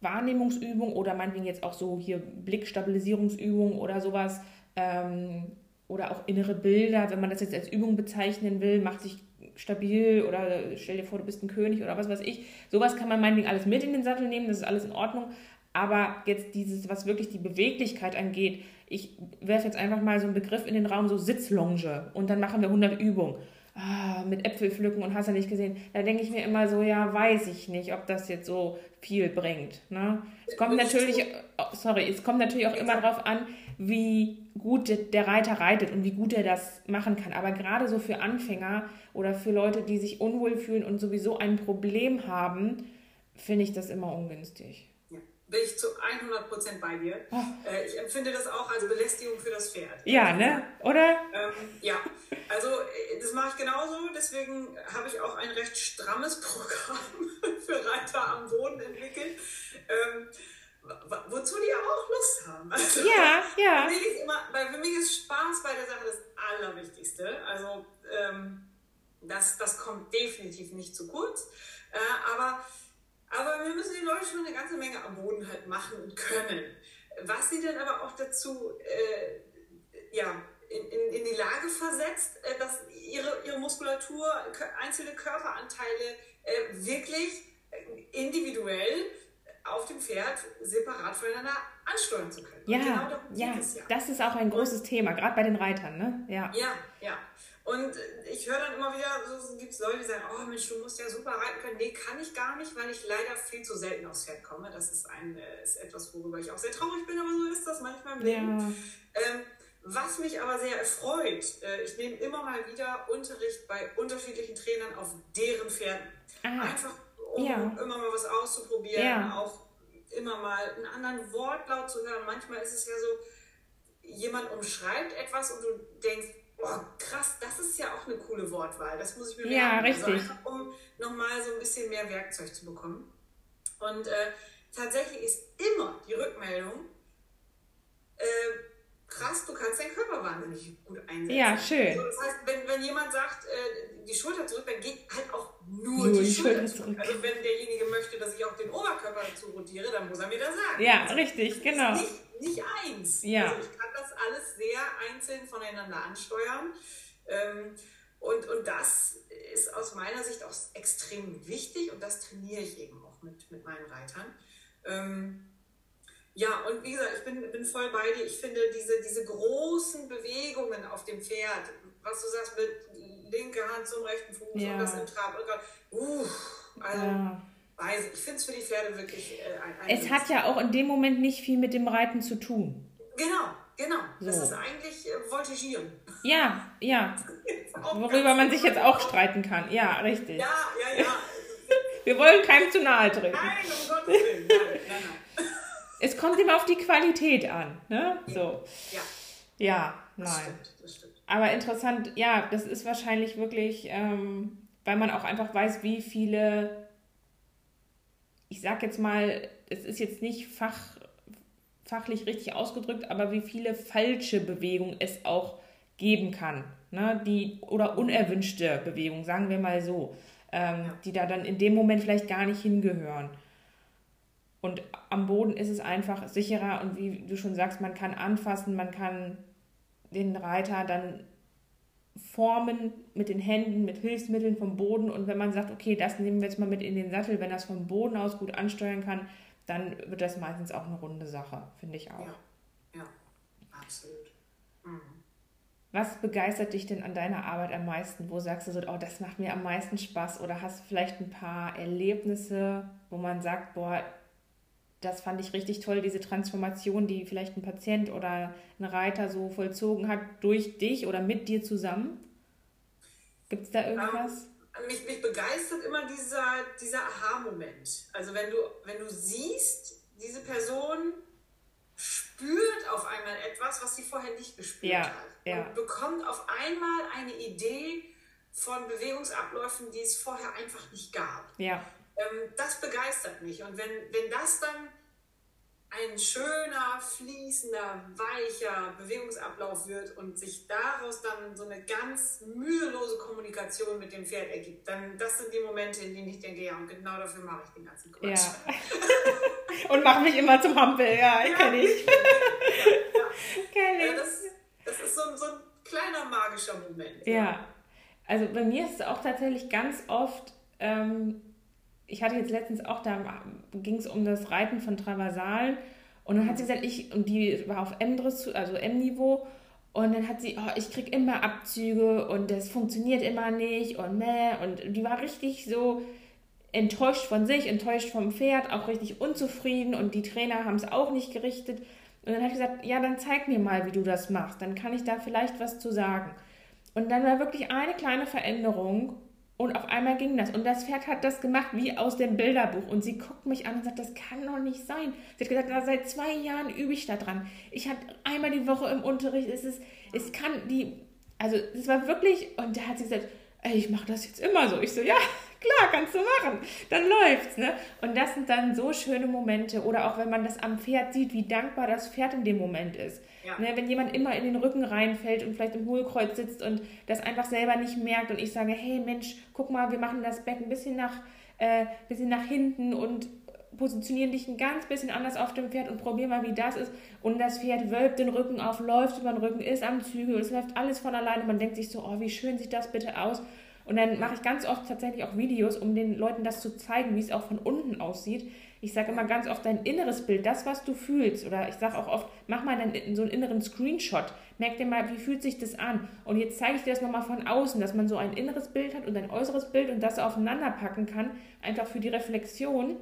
Wahrnehmungsübung oder meinetwegen jetzt auch so hier Blickstabilisierungsübung oder sowas ähm, oder auch innere Bilder, wenn man das jetzt als Übung bezeichnen will, macht sich stabil oder stell dir vor, du bist ein König oder was weiß ich. Sowas kann man meinetwegen alles mit in den Sattel nehmen, das ist alles in Ordnung. Aber jetzt dieses, was wirklich die Beweglichkeit angeht, ich werfe jetzt einfach mal so einen Begriff in den Raum, so Sitzlonge und dann machen wir 100 Übungen ah, mit Äpfel pflücken und hast du nicht gesehen. Da denke ich mir immer so, ja, weiß ich nicht, ob das jetzt so viel bringt. Ne? Es kommt natürlich, oh, sorry, es kommt natürlich auch immer darauf an, wie gut der Reiter reitet und wie gut er das machen kann. Aber gerade so für Anfänger oder für Leute, die sich unwohl fühlen und sowieso ein Problem haben, finde ich das immer ungünstig bin ich zu 100% bei dir. Oh. Ich empfinde das auch als Belästigung für das Pferd. Ja, ne? Oder? Ähm, ja, also äh, das mache ich genauso. Deswegen habe ich auch ein recht strammes Programm für Reiter am Boden entwickelt. Ähm, wozu die auch Lust haben. Also, ja, ja. Für mich, ist immer, weil für mich ist Spaß bei der Sache das Allerwichtigste. Also ähm, das, das kommt definitiv nicht zu kurz. Äh, aber aber wir müssen die Leute schon eine ganze Menge am Boden halt machen und können. Was sie dann aber auch dazu äh, ja, in, in, in, die Lage versetzt, äh, dass ihre, ihre Muskulatur, einzelne Körperanteile äh, wirklich äh, individuell auf dem Pferd separat voneinander ansteuern zu können. Ja, genau ja, ja, das ist auch ein großes Thema, gerade bei den Reitern, ne? Ja, ja. ja. Und ich höre dann immer wieder, so gibt es Leute, die sagen, oh Mensch, du musst ja super reiten können. Nee, kann ich gar nicht, weil ich leider viel zu selten aufs Pferd komme. Das ist, ein, äh, ist etwas, worüber ich auch sehr traurig bin, aber so ist das manchmal im Leben. Ja. Ähm, was mich aber sehr erfreut, äh, ich nehme immer mal wieder Unterricht bei unterschiedlichen Trainern auf deren Pferden. Aha. Einfach, um ja. immer mal was auszuprobieren, ja. auch immer mal einen anderen Wortlaut zu hören. Manchmal ist es ja so, jemand umschreibt etwas und du denkst, oh, krass, das ist ja auch eine coole Wortwahl. Das muss ich mir merken. Ja, also richtig. Also um nochmal so ein bisschen mehr Werkzeug zu bekommen. Und äh, tatsächlich ist immer die Rückmeldung, äh, krass, du kannst deinen Körper wahnsinnig gut einsetzen. Ja, schön. Also das heißt, wenn, wenn jemand sagt, äh, die Schulter zurück, dann geht halt auch nur, nur die, die, Schulter, Schulter zurück. Also wenn derjenige möchte, dass ich auch den Oberkörper dazu rotiere, dann muss er mir das sagen. Ja, also, richtig, genau. Nicht, nicht eins. Ja. Also ich kann das alles sehr einzeln voneinander ansteuern. Ähm, und, und das ist aus meiner Sicht auch extrem wichtig und das trainiere ich eben auch mit, mit meinen Reitern. Ähm, ja, und wie gesagt, ich bin, bin voll bei dir. Ich finde diese, diese großen Bewegungen auf dem Pferd, was du sagst mit linke Hand zum rechten Fuß ja. und das im Trab. Uh, also, ja. weiß ich, finde es für die Pferde wirklich äh, ein, ein Es hat ja auch in dem Moment nicht viel mit dem Reiten zu tun. Genau, genau. So. Das ist eigentlich äh, Voltigieren. Ja, ja. Worüber man sich jetzt auch streiten kann. Ja, richtig. Ja, ja, ja. Wir wollen keinem zu nahe treten. Nein, um Gottes Willen. Nein, nein, nein es kommt immer auf die Qualität an. Ne? So. Ja. Ja, nein. Das stimmt, das stimmt. Aber interessant, ja, das ist wahrscheinlich wirklich, ähm, weil man auch einfach weiß, wie viele, ich sag jetzt mal, es ist jetzt nicht fach, fachlich richtig ausgedrückt, aber wie viele falsche Bewegungen es auch geben kann. Ne? Die, oder unerwünschte Bewegungen, sagen wir mal so, ähm, ja. die da dann in dem Moment vielleicht gar nicht hingehören. Und am Boden ist es einfach sicherer und wie du schon sagst, man kann anfassen, man kann den Reiter dann formen mit den Händen, mit Hilfsmitteln vom Boden. Und wenn man sagt, okay, das nehmen wir jetzt mal mit in den Sattel, wenn das vom Boden aus gut ansteuern kann, dann wird das meistens auch eine runde Sache, finde ich auch. Ja, ja absolut. Mhm. Was begeistert dich denn an deiner Arbeit am meisten? Wo sagst du so, oh, das macht mir am meisten Spaß? Oder hast du vielleicht ein paar Erlebnisse, wo man sagt, boah, das fand ich richtig toll, diese Transformation, die vielleicht ein Patient oder ein Reiter so vollzogen hat, durch dich oder mit dir zusammen? Gibt es da irgendwas? Ähm, mich, mich begeistert immer dieser, dieser Aha-Moment. Also wenn du, wenn du siehst, diese Person spürt auf einmal etwas, was sie vorher nicht gespürt ja, hat. Ja. Und bekommt auf einmal eine Idee von Bewegungsabläufen, die es vorher einfach nicht gab. Ja ähm, das begeistert mich. Und wenn, wenn das dann ein schöner, fließender, weicher Bewegungsablauf wird und sich daraus dann so eine ganz mühelose Kommunikation mit dem Pferd ergibt, dann das sind die Momente, in denen ich denke, ja, und genau dafür mache ich den ganzen Quatsch. Ja. und mache mich immer zum Hampel, ja, ja kenne ich. Ja, ja. Kenn ich. Ja, das, das ist so, so ein kleiner magischer Moment. Ja. also bei mir ist es auch tatsächlich ganz oft ähm, ich hatte jetzt letztens auch, da ging es um das Reiten von Traversalen. Und dann hat sie gesagt, ich, und die war auf M-Dress, also M-Niveau, und dann hat sie, oh, ich krieg immer Abzüge und das funktioniert immer nicht und meh, und die war richtig so enttäuscht von sich, enttäuscht vom Pferd, auch richtig unzufrieden. Und die Trainer haben es auch nicht gerichtet. Und dann hat sie gesagt, ja, dann zeig mir mal, wie du das machst, dann kann ich da vielleicht was zu sagen. Und dann war wirklich eine kleine Veränderung und auf einmal ging das. Und das Pferd hat das gemacht wie aus dem Bilderbuch. Und sie guckt mich an und sagt, das kann doch nicht sein. Sie hat gesagt, seit zwei Jahren übe ich da dran. Ich hatte einmal die Woche im Unterricht. Es, ist, es kann die, also es war wirklich, und da hat sie gesagt, ey, ich mache das jetzt immer so. Ich so, ja, klar, kannst du machen. Dann läuft's, ne? Und das sind dann so schöne Momente. Oder auch wenn man das am Pferd sieht, wie dankbar das Pferd in dem Moment ist. Ja. Ne, wenn jemand immer in den Rücken reinfällt und vielleicht im Hohlkreuz sitzt und das einfach selber nicht merkt und ich sage, hey Mensch, guck mal, wir machen das Becken ein bisschen nach, äh, bisschen nach hinten und positionieren dich ein ganz bisschen anders auf dem Pferd und probier mal, wie das ist. Und das Pferd wölbt den Rücken auf, läuft über den Rücken, ist am Zügel, es läuft alles von alleine. Man denkt sich so, oh, wie schön sieht das bitte aus. Und dann mache ich ganz oft tatsächlich auch Videos, um den Leuten das zu zeigen, wie es auch von unten aussieht. Ich sage immer ganz oft dein inneres Bild, das, was du fühlst. Oder ich sage auch oft, mach mal einen, so einen inneren Screenshot. Merk dir mal, wie fühlt sich das an? Und jetzt zeige ich dir das nochmal von außen, dass man so ein inneres Bild hat und ein äußeres Bild und das aufeinander packen kann, einfach für die Reflexion.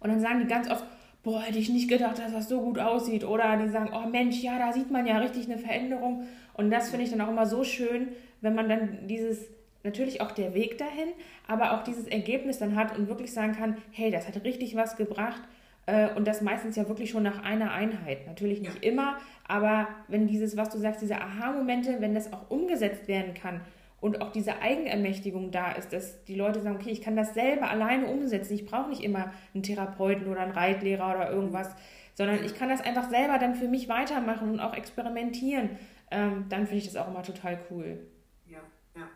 Und dann sagen die ganz oft, boah, hätte ich nicht gedacht, dass das so gut aussieht. Oder die sagen, oh Mensch, ja, da sieht man ja richtig eine Veränderung. Und das finde ich dann auch immer so schön, wenn man dann dieses natürlich auch der Weg dahin, aber auch dieses Ergebnis dann hat und wirklich sagen kann, hey, das hat richtig was gebracht äh, und das meistens ja wirklich schon nach einer Einheit. Natürlich nicht ja. immer, aber wenn dieses, was du sagst, diese Aha-Momente, wenn das auch umgesetzt werden kann und auch diese Eigenermächtigung da ist, dass die Leute sagen, okay, ich kann das selber alleine umsetzen, ich brauche nicht immer einen Therapeuten oder einen Reitlehrer oder irgendwas, sondern ich kann das einfach selber dann für mich weitermachen und auch experimentieren, ähm, dann finde ich das auch immer total cool. Ja, ja.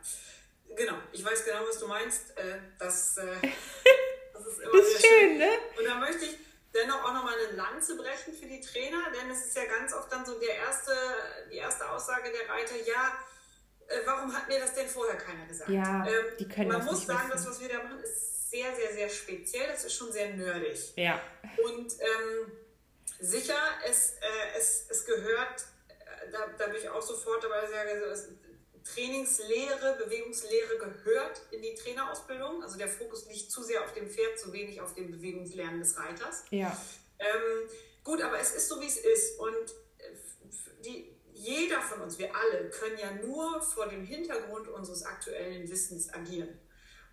Genau, ich weiß genau, was du meinst. Äh, das, äh, das ist immer das ist schön, schön, ne? Und da möchte ich dennoch auch nochmal eine Lanze brechen für die Trainer, denn es ist ja ganz oft dann so der erste, die erste Aussage der Reiter, ja, äh, warum hat mir das denn vorher keiner gesagt? Ja, ähm, die können Man muss sagen, wissen. das, was wir da machen, ist sehr, sehr, sehr speziell. Das ist schon sehr nerdig. Ja. Und ähm, sicher, es, äh, es, es gehört, da, da bin ich auch sofort dabei, sage, Trainingslehre, Bewegungslehre gehört in die Trainerausbildung. Also der Fokus liegt zu sehr auf dem Pferd, zu wenig auf dem Bewegungslernen des Reiters. Ja. Ähm, gut, aber es ist so, wie es ist. Und äh, die, jeder von uns, wir alle, können ja nur vor dem Hintergrund unseres aktuellen Wissens agieren.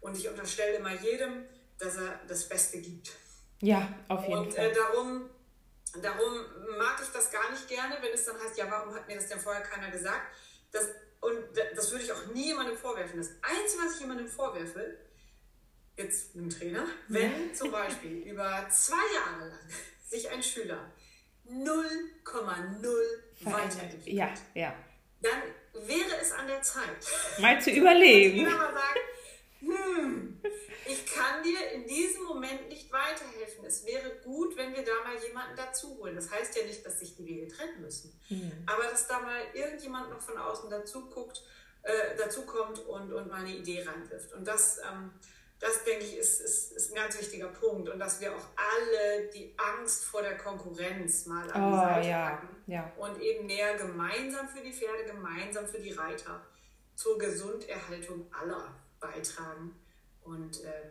Und ich unterstelle immer jedem, dass er das Beste gibt. Ja, auf jeden und, Fall. Und äh, darum, darum mag ich das gar nicht gerne, wenn es dann heißt, ja, warum hat mir das denn vorher keiner gesagt? Das, und das würde ich auch nie jemandem vorwerfen. Das Einzige, was ich jemandem vorwerfe, jetzt einem Trainer, wenn zum Beispiel über zwei Jahre lang sich ein Schüler 0,0 weiterentwickelt, ja, ja. dann wäre es an der Zeit, mal zu überlegen. Mal sagen, hm, ich kann dir in diesem Moment nicht weiterhelfen. Es wäre gut, wenn wir da mal jemanden dazu holen. Das heißt ja nicht, dass sich die Wege trennen müssen. Mhm. Aber dass da mal irgendjemand noch von außen dazu guckt, äh, dazu kommt und, und mal eine Idee reinwirft. Und das, ähm, das denke ich, ist, ist, ist ein ganz wichtiger Punkt. Und dass wir auch alle die Angst vor der Konkurrenz mal an die Oh, Seite ja, packen ja. und eben mehr gemeinsam für die Pferde, gemeinsam für die Reiter zur Gesunderhaltung aller beitragen. Und ähm,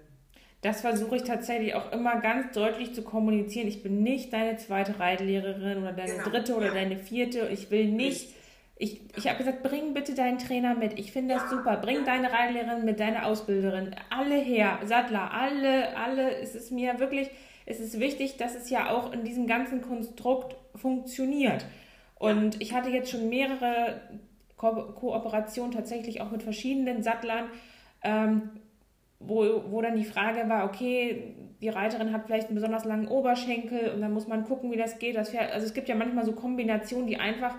Das versuche ich tatsächlich auch immer ganz deutlich zu kommunizieren. Ich bin nicht deine zweite Reitlehrerin oder deine Genau, dritte oder ja. deine vierte. Ich will nicht. Ich, ich habe gesagt, bring bitte deinen Trainer mit. Ich finde das Ja, super. Bring ja. deine Reitlehrerin mit, deine Ausbilderin. Alle her. Sattler, alle, alle. Es ist mir wirklich, es ist wichtig, dass es ja auch in diesem ganzen Konstrukt funktioniert. Und ich hatte jetzt schon mehrere Ko Kooperationen tatsächlich auch mit verschiedenen Sattlern. Ähm, wo, wo dann die Frage war, okay, die Reiterin hat vielleicht einen besonders langen Oberschenkel und dann muss man gucken, wie das geht. Das Pferd, also es gibt ja manchmal so Kombinationen, die einfach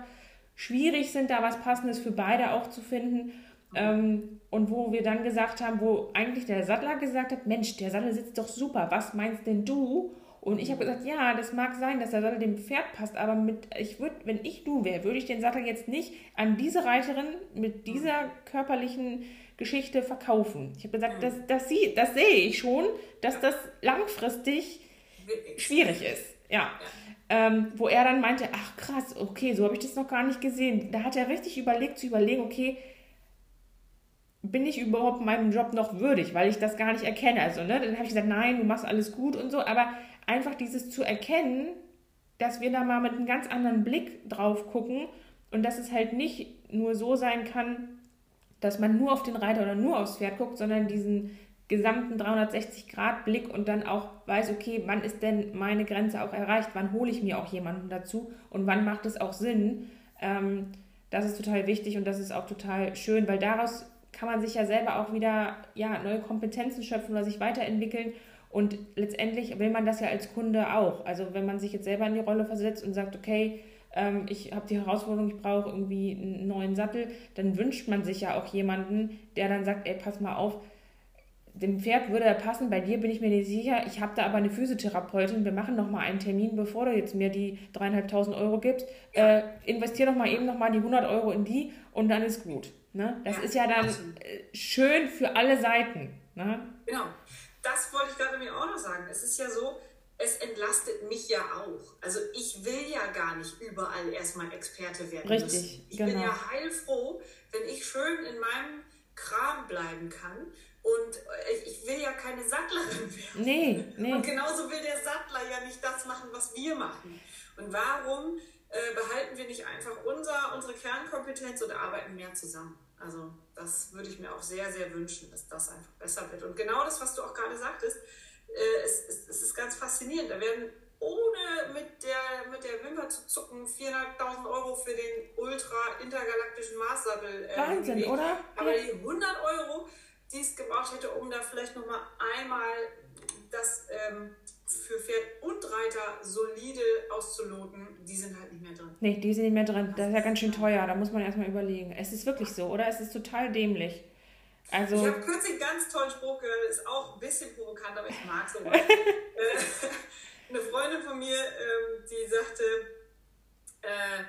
schwierig sind, da was Passendes für beide auch zu finden. Ähm, und wo wir dann gesagt haben, wo eigentlich der Sattler gesagt hat, Mensch, der Sattel sitzt doch super, was meinst denn du? Und ich habe gesagt, ja, das mag sein, dass der Sattel dem Pferd passt, aber mit, ich würde, wenn ich du wäre, würde ich den Sattel jetzt nicht an diese Reiterin mit dieser körperlichen Geschichte verkaufen. Ich habe gesagt, das, das, sie, das sehe ich schon, dass das langfristig schwierig ist. Ja. Ähm, wo er dann meinte, ach krass, okay, so habe ich das noch gar nicht gesehen. Da hat er richtig überlegt, zu überlegen, okay, bin ich überhaupt meinem Job noch würdig, weil ich das gar nicht erkenne. Also, ne, dann habe ich gesagt, nein, du machst alles gut und so, aber einfach dieses zu erkennen, dass wir da mal mit einem ganz anderen Blick drauf gucken und dass es halt nicht nur so sein kann, dass man nur auf den Reiter oder nur aufs Pferd guckt, sondern diesen gesamten 360-Grad-Blick und dann auch weiß, okay, wann ist denn meine Grenze auch erreicht, wann hole ich mir auch jemanden dazu und wann macht es auch Sinn. Ähm, das ist total wichtig und das ist auch total schön, weil daraus kann man sich ja selber auch wieder ja, neue Kompetenzen schöpfen oder sich weiterentwickeln. Und letztendlich will man das ja als Kunde auch. Also wenn man sich jetzt selber in die Rolle versetzt und sagt, okay, ähm, ich habe die Herausforderung, ich brauche irgendwie einen neuen Sattel, dann wünscht man sich ja auch jemanden, der dann sagt, ey, pass mal auf, dem Pferd würde er passen, bei dir bin ich mir nicht sicher, ich habe da aber eine Physiotherapeutin, wir machen noch mal einen Termin, bevor du jetzt mir die dreieinhalbtausend Euro gibst, äh, investier doch mal eben noch mal die 100 Euro in die und dann ist gut. Ne? Das Ja, ist ja dann äh, schön für alle Seiten. Ne? Genau. Das wollte ich gerade mir auch noch sagen. Es ist ja so, es entlastet mich ja auch. Also ich will ja gar nicht überall erstmal Experte werden Richtig, müssen. Ich bin genau. ja heilfroh, wenn ich schön in meinem Kram bleiben kann. Und äh, ich will ja keine Sattlerin werden. Nee, nee. Und genauso will der Sattler ja nicht das machen, was wir machen. Und warum äh, behalten wir nicht einfach unser, unsere Kernkompetenz und arbeiten mehr zusammen? Also das würde ich mir auch sehr, sehr wünschen, dass das einfach besser wird. Und genau das, was du auch gerade sagtest, äh, es, es, es ist ganz faszinierend. Da werden ohne mit der, mit der Wimper zu zucken 400.000 Euro für den ultra-intergalaktischen Marssattel. Äh, Wahnsinn, hingelegt. oder? Aber Ja. die 100 Euro, die es gebraucht hätte, um da vielleicht nochmal einmal das ähm, für Pferd und Reiter solide auszuloten, die sind halt nicht mehr drin. Nee, die sind nicht mehr drin. Das ist ja ganz schön teuer. Da muss man erstmal überlegen. Es ist wirklich so, oder? Es ist total dämlich. Also, ich habe kürzlich einen ganz tollen Spruch gehört, ist auch ein bisschen provokant, aber ich mag sowas. Äh, eine Freundin von mir, ähm, die sagte, äh,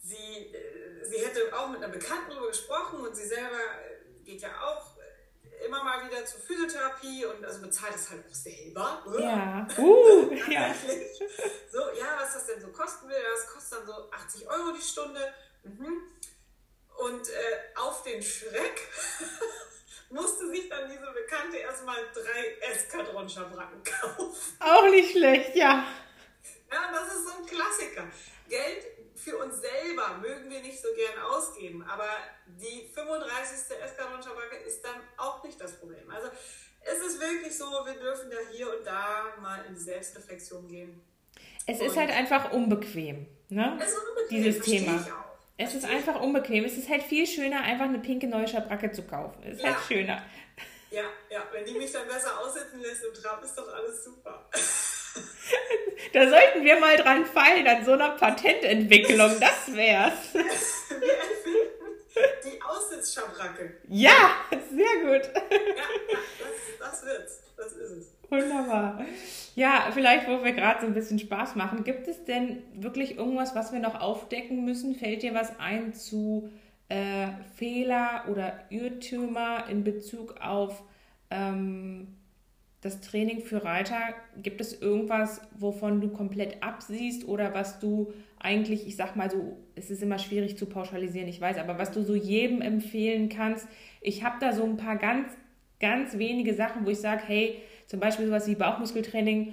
sie, äh, sie hätte auch mit einer Bekannten darüber gesprochen und sie selber geht ja auch immer mal wieder zur Physiotherapie und also bezahlt es halt auch selber. Ja. Uh, ja. So, ja, was das denn so kosten will, das kostet dann so 80 Euro die Stunde. Mhm. Und äh, auf den Schreck musste sich dann diese Bekannte erstmal drei Eskadron-Schabracken kaufen. Auch nicht schlecht, ja. Ja, das ist so ein Klassiker. Geld für uns selber mögen wir nicht so gern ausgeben, aber die 35. Eskadron-Schabracke ist dann auch nicht das Problem. Also es ist wirklich so, wir dürfen da hier und da mal in die Selbstreflexion gehen. Es und ist halt einfach unbequem, ne? Es ist unbequem, dieses Thema. Es ist einfach unbequem. Es ist halt viel schöner, einfach eine pinke neue Schabracke zu kaufen. Es ist halt ja. halt schöner. Ja, ja, wenn die mich dann besser aussitzen lässt im Trab, ist doch alles super. Da sollten wir mal dran fallen, an so einer Patententwicklung. Das wär's. Wir die Aussitzschabracke. Ja, sehr gut. Ja, ja das, das wird's. Das ist es. Wunderbar. Ja, vielleicht, wo wir gerade so ein bisschen Spaß machen, gibt es denn wirklich irgendwas, was wir noch aufdecken müssen? Fällt dir was ein zu äh, Fehler oder Irrtümer in Bezug auf ähm, das Training für Reiter, gibt es irgendwas, wovon du komplett absiehst oder was du eigentlich, ich sag mal so, es ist immer schwierig zu pauschalisieren, ich weiß, aber was du so jedem empfehlen kannst? Ich habe da so ein paar ganz, ganz wenige Sachen, wo ich sage, hey, zum Beispiel sowas wie Bauchmuskeltraining,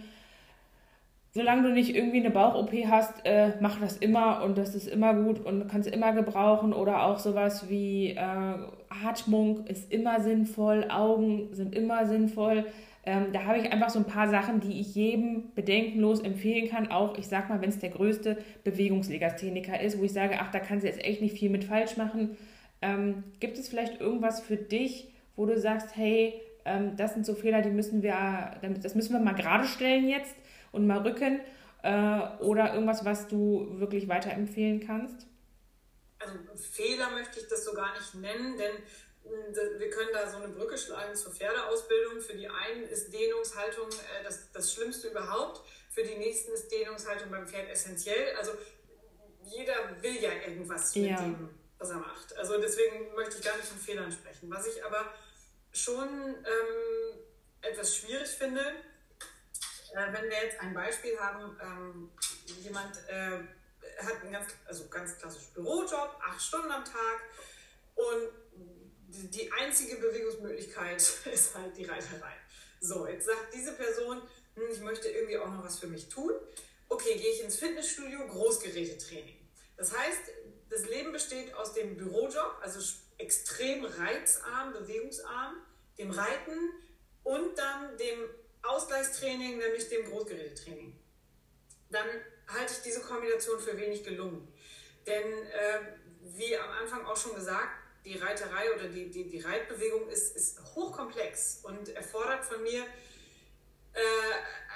solange du nicht irgendwie eine Bauch-OP hast, äh, mach das immer und das ist immer gut und kannst immer gebrauchen oder auch sowas wie äh, Atmung ist immer sinnvoll, Augen sind immer sinnvoll ähm, da habe ich einfach so ein paar Sachen, die ich jedem bedenkenlos empfehlen kann. Auch, ich sag mal, wenn es der größte Bewegungslegastheniker ist, wo ich sage, ach, da kannst du jetzt echt nicht viel mit falsch machen. Ähm, gibt es vielleicht irgendwas für dich, wo du sagst, hey, ähm, das sind so Fehler, die müssen wir, das müssen wir mal gerade stellen jetzt und mal rücken? Äh, oder irgendwas, was du wirklich weiterempfehlen kannst? Also Fehler möchte ich das so gar nicht nennen, denn wir können da so eine Brücke schlagen zur Pferdeausbildung. Für die einen ist Dehnungshaltung äh, das, das Schlimmste überhaupt. Für die nächsten ist Dehnungshaltung beim Pferd essentiell. Also jeder will ja irgendwas ja. mit dem, was er macht. Also deswegen möchte ich gar nicht von Fehlern sprechen. Was ich aber schon ähm, etwas schwierig finde, äh, wenn wir jetzt ein Beispiel haben, ähm, jemand äh, hat einen ganz, also ganz klassischen Bürojob, acht Stunden am Tag und die einzige Bewegungsmöglichkeit ist halt die Reiterei. So, jetzt sagt diese Person, hm, ich möchte irgendwie auch noch was für mich tun. Okay, gehe ich ins Fitnessstudio, Großgerätetraining. Das heißt, das Leben besteht aus dem Bürojob, also extrem reizarm, bewegungsarm, dem Reiten und dann dem Ausgleichstraining, nämlich dem Großgerätetraining. Dann halte ich diese Kombination für wenig gelungen. Denn äh, wie am Anfang auch schon gesagt, die Reiterei oder die, die, die Reitbewegung ist, ist hochkomplex und erfordert von mir äh,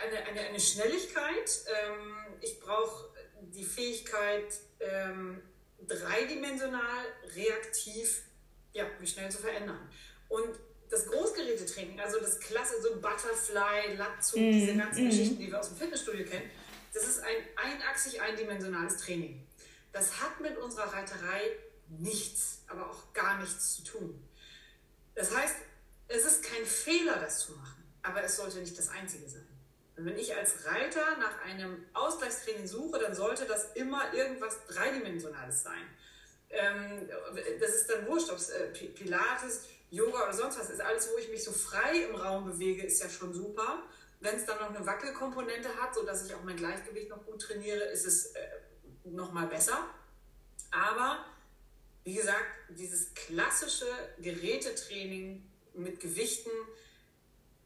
eine, eine, eine Schnelligkeit. Ähm, ich brauche die Fähigkeit, ähm, dreidimensional, reaktiv, ja, mich schnell zu verändern. Und das Großgerätetraining, also das klasse, so Butterfly, Latzug, mm, diese ganzen mm. Geschichten, die wir aus dem Fitnessstudio kennen, das ist ein einachsig eindimensionales Training. Das hat mit unserer Reiterei nichts, aber auch gar nichts zu tun. Das heißt, es ist kein Fehler, das zu machen, aber es sollte nicht das Einzige sein. Und wenn ich als Reiter nach einem Ausgleichstraining suche, dann sollte das immer irgendwas Dreidimensionales sein. Ähm, das ist dann wurscht, ob es äh, Pilates, Yoga oder sonst was ist. Alles, wo ich mich so frei im Raum bewege, ist ja schon super. Wenn es dann noch eine Wackelkomponente hat, sodass ich auch mein Gleichgewicht noch gut trainiere, ist es äh, noch mal besser. Aber wie gesagt, dieses klassische Gerätetraining mit Gewichten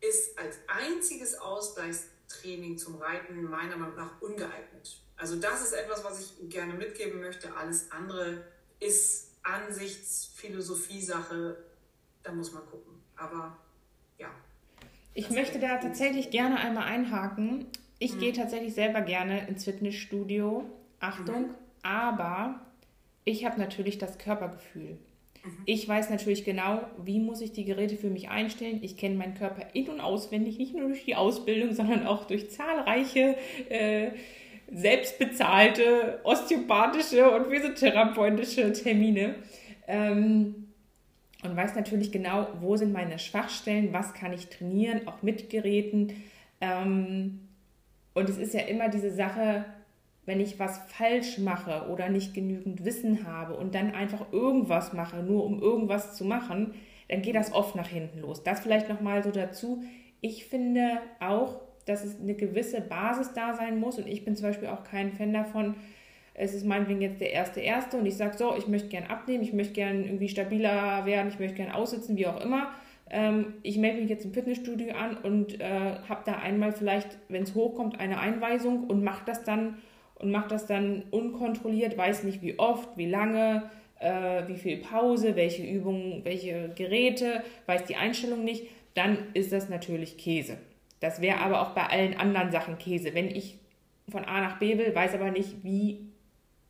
ist als einziges Ausgleichstraining zum Reiten meiner Meinung nach ungeeignet. Also das ist etwas, was ich gerne mitgeben möchte. Alles andere ist Ansichts-, Philosophie-Sache. Da muss man gucken. Aber ja. Ich möchte da tatsächlich gerne einmal einhaken. Ich mhm. gehe tatsächlich selber gerne ins Fitnessstudio. Achtung, mhm. aber ich habe natürlich das Körpergefühl. Mhm. Ich weiß natürlich genau, wie muss ich die Geräte für mich einstellen. Ich kenne meinen Körper in- und auswendig, nicht nur durch die Ausbildung, sondern auch durch zahlreiche äh, selbstbezahlte osteopathische und physiotherapeutische Termine. Ähm, und weiß natürlich genau, wo sind meine Schwachstellen, was kann ich trainieren, auch mit Geräten. Ähm, und es ist ja immer diese Sache, wenn ich was falsch mache oder nicht genügend Wissen habe und dann einfach irgendwas mache, nur um irgendwas zu machen, dann geht das oft nach hinten los. Das vielleicht nochmal so dazu. Ich finde auch, dass es eine gewisse Basis da sein muss und ich bin zum Beispiel auch kein Fan davon, es ist meinetwegen jetzt der erste erste und ich sage so, ich möchte gern abnehmen, ich möchte gern irgendwie stabiler werden, ich möchte gern aussitzen, wie auch immer. Ähm, ich melde mich jetzt im Fitnessstudio an und äh, habe da einmal vielleicht, wenn es hochkommt, eine Einweisung und mache das dann und mache das dann unkontrolliert, weiß nicht wie oft, wie lange, äh, wie viel Pause, welche Übungen, welche Geräte, weiß die Einstellung nicht, dann ist das natürlich Käse. Das wäre aber auch bei allen anderen Sachen Käse. Wenn ich von A nach B will, weiß aber nicht, wie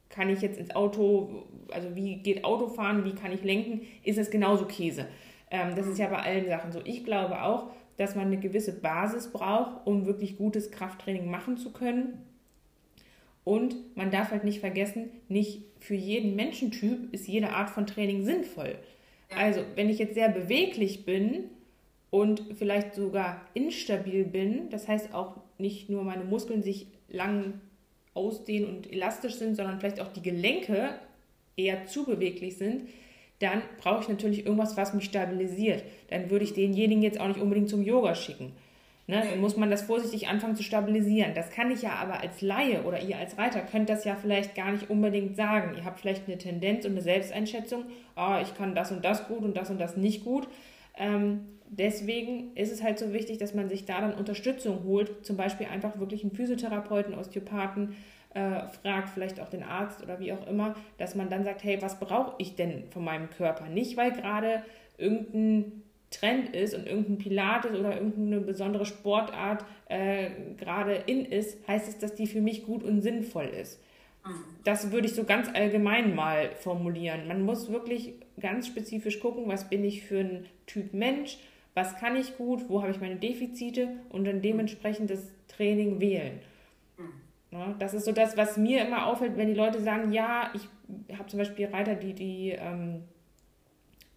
kann ich jetzt ins Auto, also wie geht Autofahren, wie kann ich lenken, ist es genauso Käse. Ähm, das ist ja bei allen Sachen so. Ich glaube auch, dass man eine gewisse Basis braucht, um wirklich gutes Krafttraining machen zu können. Und man darf halt nicht vergessen, nicht für jeden Menschentyp ist jede Art von Training sinnvoll. Also, wenn ich jetzt sehr beweglich bin und vielleicht sogar instabil bin, das heißt auch nicht nur meine Muskeln sich lang ausdehnen und elastisch sind, sondern vielleicht auch die Gelenke eher zu beweglich sind, dann brauche ich natürlich irgendwas, was mich stabilisiert. Dann würde ich denjenigen jetzt auch nicht unbedingt zum Yoga schicken. Ne? Dann muss man das vorsichtig anfangen zu stabilisieren. Das kann ich ja aber als Laie oder ihr als Reiter könnt das ja vielleicht gar nicht unbedingt sagen. Ihr habt vielleicht eine Tendenz und eine Selbsteinschätzung, oh, ich kann das und das gut und das und das nicht gut. Ähm, deswegen ist es halt so wichtig, dass man sich da dann Unterstützung holt, zum Beispiel einfach wirklich einen Physiotherapeuten, Osteopathen, äh, fragt, vielleicht auch den Arzt oder wie auch immer, dass man dann sagt, hey, was brauche ich denn von meinem Körper? Nicht, weil gerade irgendein Trend ist und irgendein Pilates oder irgendeine besondere Sportart äh, gerade in ist, heißt es, dass die für mich gut und sinnvoll ist. Mhm. Das würde ich so ganz allgemein mal formulieren. Man muss wirklich ganz spezifisch gucken, was bin ich für ein Typ Mensch, was kann ich gut, wo habe ich meine Defizite und dann dementsprechend das Training wählen. Ja, ne, das ist so das, was mir immer auffällt, wenn die Leute sagen, ja, ich habe zum Beispiel Reiter, die, die, ähm,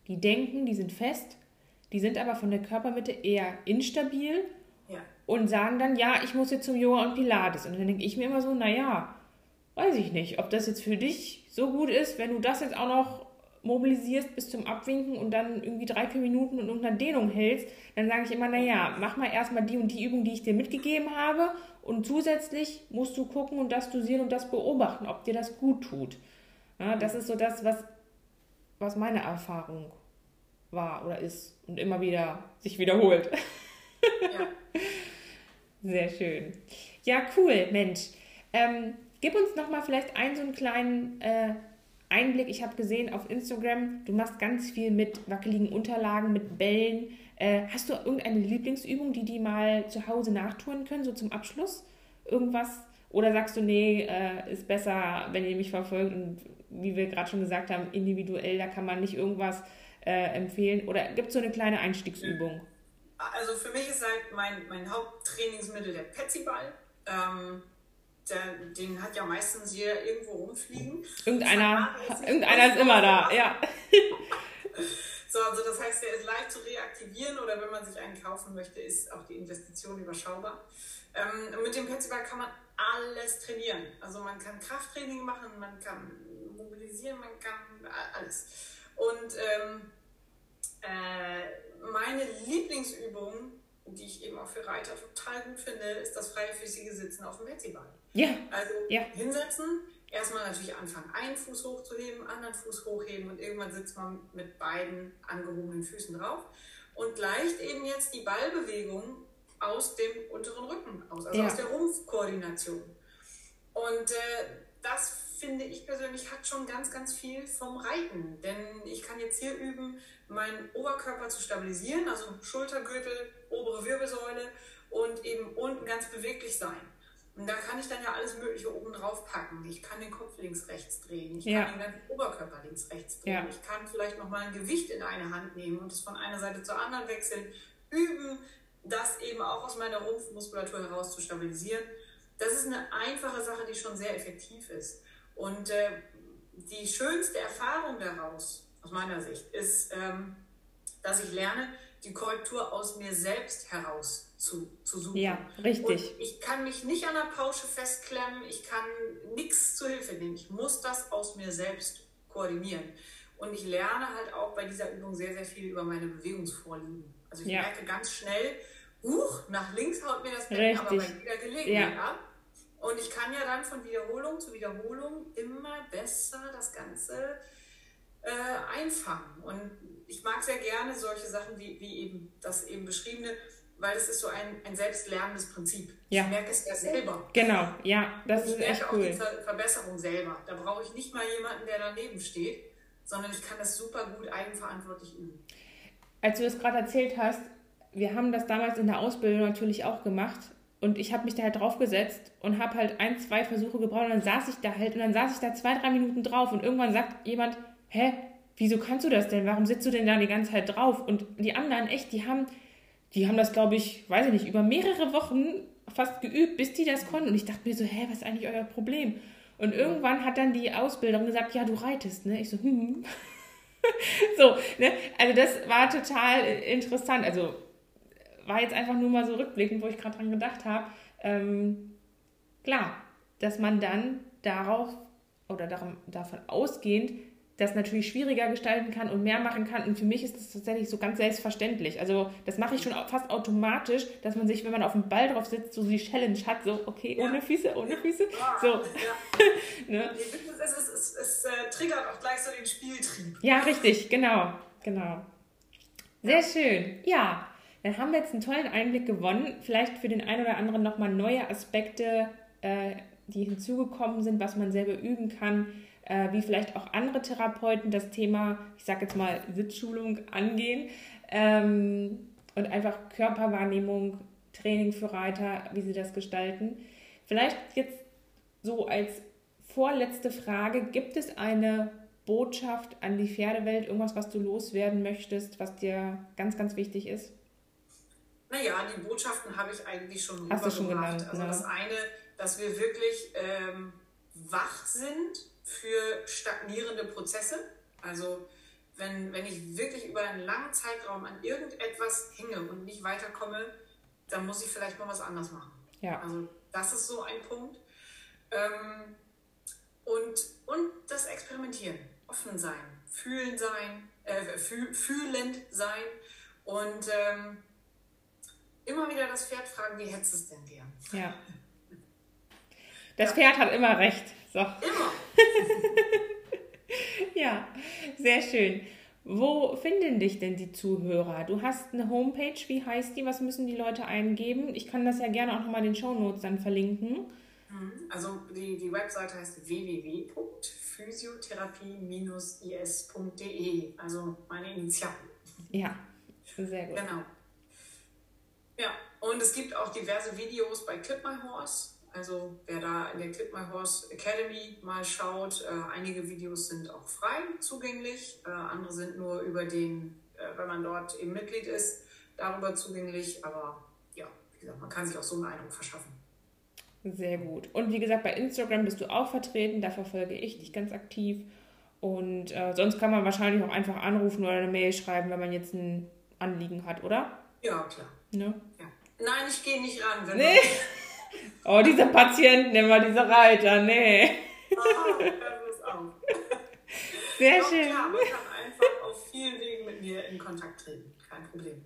die denken, die sind fest, die sind aber von der Körpermitte eher instabil ja. und sagen dann, ja, ich muss jetzt zum Yoga und Pilates. Und dann denke ich mir immer so, naja, weiß ich nicht, ob das jetzt für dich so gut ist, wenn du das jetzt auch noch mobilisierst bis zum Abwinken und dann irgendwie drei, vier Minuten in irgendeiner Dehnung hältst, dann sage ich immer, naja, mach mal erstmal die und die Übung, die ich dir mitgegeben habe und zusätzlich musst du gucken und das dosieren und das beobachten, ob dir das gut tut. Ja, das ist so das, was, was meine Erfahrung war oder ist und immer wieder sich wiederholt. Ja. Sehr schön. Ja, cool, Mensch. Ähm, gib uns noch mal vielleicht einen so einen kleinen äh, Einblick. Ich habe gesehen auf Instagram, du machst ganz viel mit wackeligen Unterlagen, mit Bällen. Äh, hast du irgendeine Lieblingsübung, die die mal zu Hause nachtun können, so zum Abschluss? Irgendwas? Oder sagst du, nee, äh, ist besser, wenn ihr mich verfolgt und wie wir gerade schon gesagt haben, individuell, da kann man nicht irgendwas äh, empfehlen? Oder gibt es so eine kleine Einstiegsübung? Also für mich ist halt mein, mein Haupttrainingsmittel der Petsyball. Ähm, der, den hat ja meistens jeder irgendwo rumfliegen. Irgendeiner, irgendeiner ist immer da, ja. so, also das heißt, der ist leicht zu reaktivieren oder wenn man sich einen kaufen möchte, ist auch die Investition überschaubar. Ähm, mit dem Petsyball kann man alles trainieren. Also man kann Krafttraining machen, man kann mobilisieren, man kann alles. Und ähm, äh, meine Lieblingsübung die ich eben auch für Reiter total gut finde, ist das freifüßige Sitzen auf dem Petsyball. Ja. Also ja. hinsetzen, erstmal natürlich anfangen, einen Fuß hochzuheben, anderen Fuß hochheben und irgendwann sitzt man mit beiden angehobenen Füßen drauf und gleicht eben jetzt die Ballbewegung aus dem unteren Rücken aus, also ja. aus der Rumpfkoordination. Und äh, das finde ich persönlich hat schon ganz, ganz viel vom Reiten. Denn ich kann jetzt hier üben, meinen Oberkörper zu stabilisieren, also Schultergürtel, obere Wirbelsäule und eben unten ganz beweglich sein. Und da kann ich dann ja alles Mögliche oben drauf packen. Ich kann den Kopf links, rechts drehen. Ich ja. kann den ganzen Oberkörper links, rechts drehen. Ja. Ich kann vielleicht nochmal ein Gewicht in eine Hand nehmen und es von einer Seite zur anderen wechseln. Üben, das eben auch aus meiner Rumpfmuskulatur heraus zu stabilisieren. Das ist eine einfache Sache, die schon sehr effektiv ist. Und äh, die schönste Erfahrung daraus, aus meiner Sicht, ist, ähm, dass ich lerne, die Korrektur aus mir selbst heraus zu, zu suchen. Ja, richtig. Und ich kann mich nicht an der Pausche festklemmen, ich kann nichts zu Hilfe nehmen. Ich muss das aus mir selbst koordinieren. Und ich lerne halt auch bei dieser Übung sehr, sehr viel über meine Bewegungsvorlieben. Also ich ja. merke ganz schnell, huch, nach links haut mir das Becken aber bei jeder Gelegenheit ja. ab. Und ich kann ja dann von Wiederholung zu Wiederholung immer besser das Ganze äh, einfangen. Und ich mag sehr gerne solche Sachen wie, wie eben das eben beschriebene, weil es ist so ein, ein selbstlernendes Prinzip. Ja. Ich merke es ja selber. Genau, ja, das ist echt cool. Ich merke auch die Ver Verbesserung selber. Da brauche ich nicht mal jemanden, der daneben steht, sondern ich kann das super gut eigenverantwortlich üben. Als du das gerade erzählt hast, wir haben das damals in der Ausbildung natürlich auch gemacht und ich habe mich da halt draufgesetzt und habe halt ein, zwei Versuche gebraucht und dann saß ich da halt und dann saß ich da zwei, drei Minuten drauf und irgendwann sagt jemand, hä, wieso kannst du das denn? Warum sitzt du denn da die ganze Zeit drauf? Und die anderen echt, die haben die haben das, glaube ich, weiß ich nicht, über mehrere Wochen fast geübt, bis die das konnten. Und ich dachte mir so, hä, was ist eigentlich euer Problem? Und irgendwann hat dann die Ausbilderin gesagt, ja, du reitest, ne? Ich so, hm. so, ne? Also das war total interessant. Also war jetzt einfach nur mal so rückblickend, wo ich gerade dran gedacht habe. Ähm, klar, dass man dann darauf oder darum, davon ausgehend das natürlich schwieriger gestalten kann und mehr machen kann. Und für mich ist das tatsächlich so ganz selbstverständlich. Also das mache ich schon fast automatisch, dass man sich, wenn man auf dem Ball drauf sitzt, so die Challenge hat, so okay, ja. ohne Füße, ohne Füße. So. Ja. ne? es, es, es, es äh, triggert auch gleich so den Spieltrieb. Ja, richtig, genau, genau. Sehr schön. Ja, dann haben wir jetzt einen tollen Einblick gewonnen. Vielleicht für den einen oder anderen nochmal neue Aspekte, äh, die hinzugekommen sind, was man selber üben kann äh, wie vielleicht auch andere Therapeuten das Thema, ich sage jetzt mal, Sitzschulung angehen ähm, und einfach Körperwahrnehmung, Training für Reiter, wie sie das gestalten. Vielleicht jetzt so als vorletzte Frage, gibt es eine Botschaft an die Pferdewelt, irgendwas, was du loswerden möchtest, was dir ganz, ganz wichtig ist? Naja, die Botschaften habe ich eigentlich schon Hast du schon genannt. Also ne? das eine, dass wir wirklich ähm, wach sind für stagnierende Prozesse. Also wenn, wenn ich wirklich über einen langen Zeitraum an irgendetwas hänge und nicht weiterkomme, dann muss ich vielleicht mal was anderes machen. Ja. Also das ist so ein Punkt. Ähm, und, und das Experimentieren, offen sein, fühlen sein, äh, fühl, fühlend sein und ähm, immer wieder das Pferd fragen, wie hättest du es denn gern? Ja. Das ja. Pferd hat immer recht. So. Immer. ja, sehr schön. Wo finden dich denn die Zuhörer? Du hast eine Homepage, wie heißt die? Was müssen die Leute eingeben? Ich kann das ja gerne auch nochmal in den Shownotes dann verlinken. Mhm. Also die, die Webseite heißt www.physiotherapie-is.de, also meine Initialen. Ja, sehr gut. Genau. Ja, und es gibt auch diverse Videos bei Clip My Horse. Also wer da in der Clip My Horse Academy mal schaut, äh, einige Videos sind auch frei zugänglich, äh, andere sind nur über den, äh, wenn man dort eben Mitglied ist, darüber zugänglich. Aber ja, wie gesagt, man kann sich auch so eine Eindruck verschaffen. Sehr gut. Und wie gesagt, bei Instagram bist du auch vertreten, da verfolge ich dich ganz aktiv. Und äh, sonst kann man wahrscheinlich auch einfach anrufen oder eine Mail schreiben, wenn man jetzt ein Anliegen hat, oder? Ja, klar. Ne? Ja. Nein, ich gehe nicht ran. Wenn nee. Oh, diese Patienten immer, diese Reiter, nee. Oh, das ist auch. Sehr Doch, schön. Klar, man kann einfach auf vielen Wegen mit mir in Kontakt treten. Kein Problem.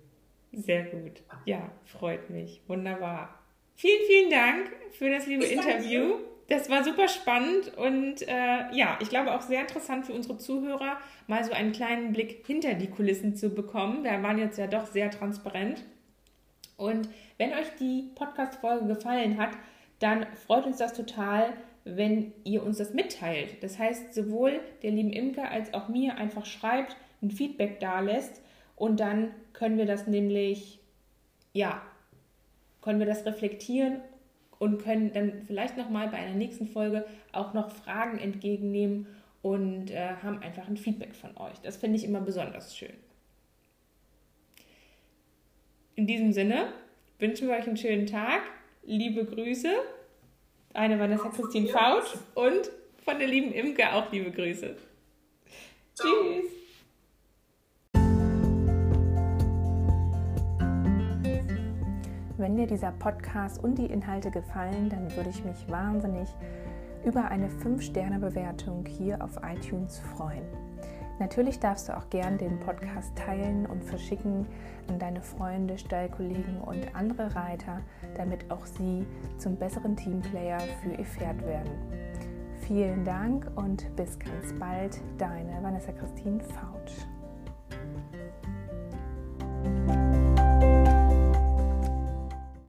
Sehr gut. Ja, freut mich. Wunderbar. Vielen, vielen Dank für das liebe ich Interview. Das war super spannend und äh, ja, ich glaube auch sehr interessant für unsere Zuhörer, mal so einen kleinen Blick hinter die Kulissen zu bekommen. Wir waren jetzt ja doch sehr transparent. Und wenn euch die Podcast-Folge gefallen hat, dann freut uns das total, wenn ihr uns das mitteilt. Das heißt, sowohl der lieben Imke als auch mir einfach schreibt, ein Feedback da lässt und dann können wir das nämlich, ja, können wir das reflektieren und können dann vielleicht nochmal bei einer nächsten Folge auch noch Fragen entgegennehmen und äh, haben einfach ein Feedback von euch. Das finde ich immer besonders schön. In diesem Sinne wünschen wir euch einen schönen Tag. Liebe Grüße. Eine Vanessa Christine Faut und von der lieben Imke auch liebe Grüße. Ciao. Tschüss. Wenn dir dieser Podcast und die Inhalte gefallen, dann würde ich mich wahnsinnig über eine 5-Sterne-Bewertung hier auf iTunes freuen. Natürlich darfst du auch gern den Podcast teilen und verschicken an deine Freunde, Stallkollegen und andere Reiter, damit auch sie zum besseren Teamplayer für ihr Pferd werden. Vielen Dank und bis ganz bald, deine Vanessa Christine Fautsch.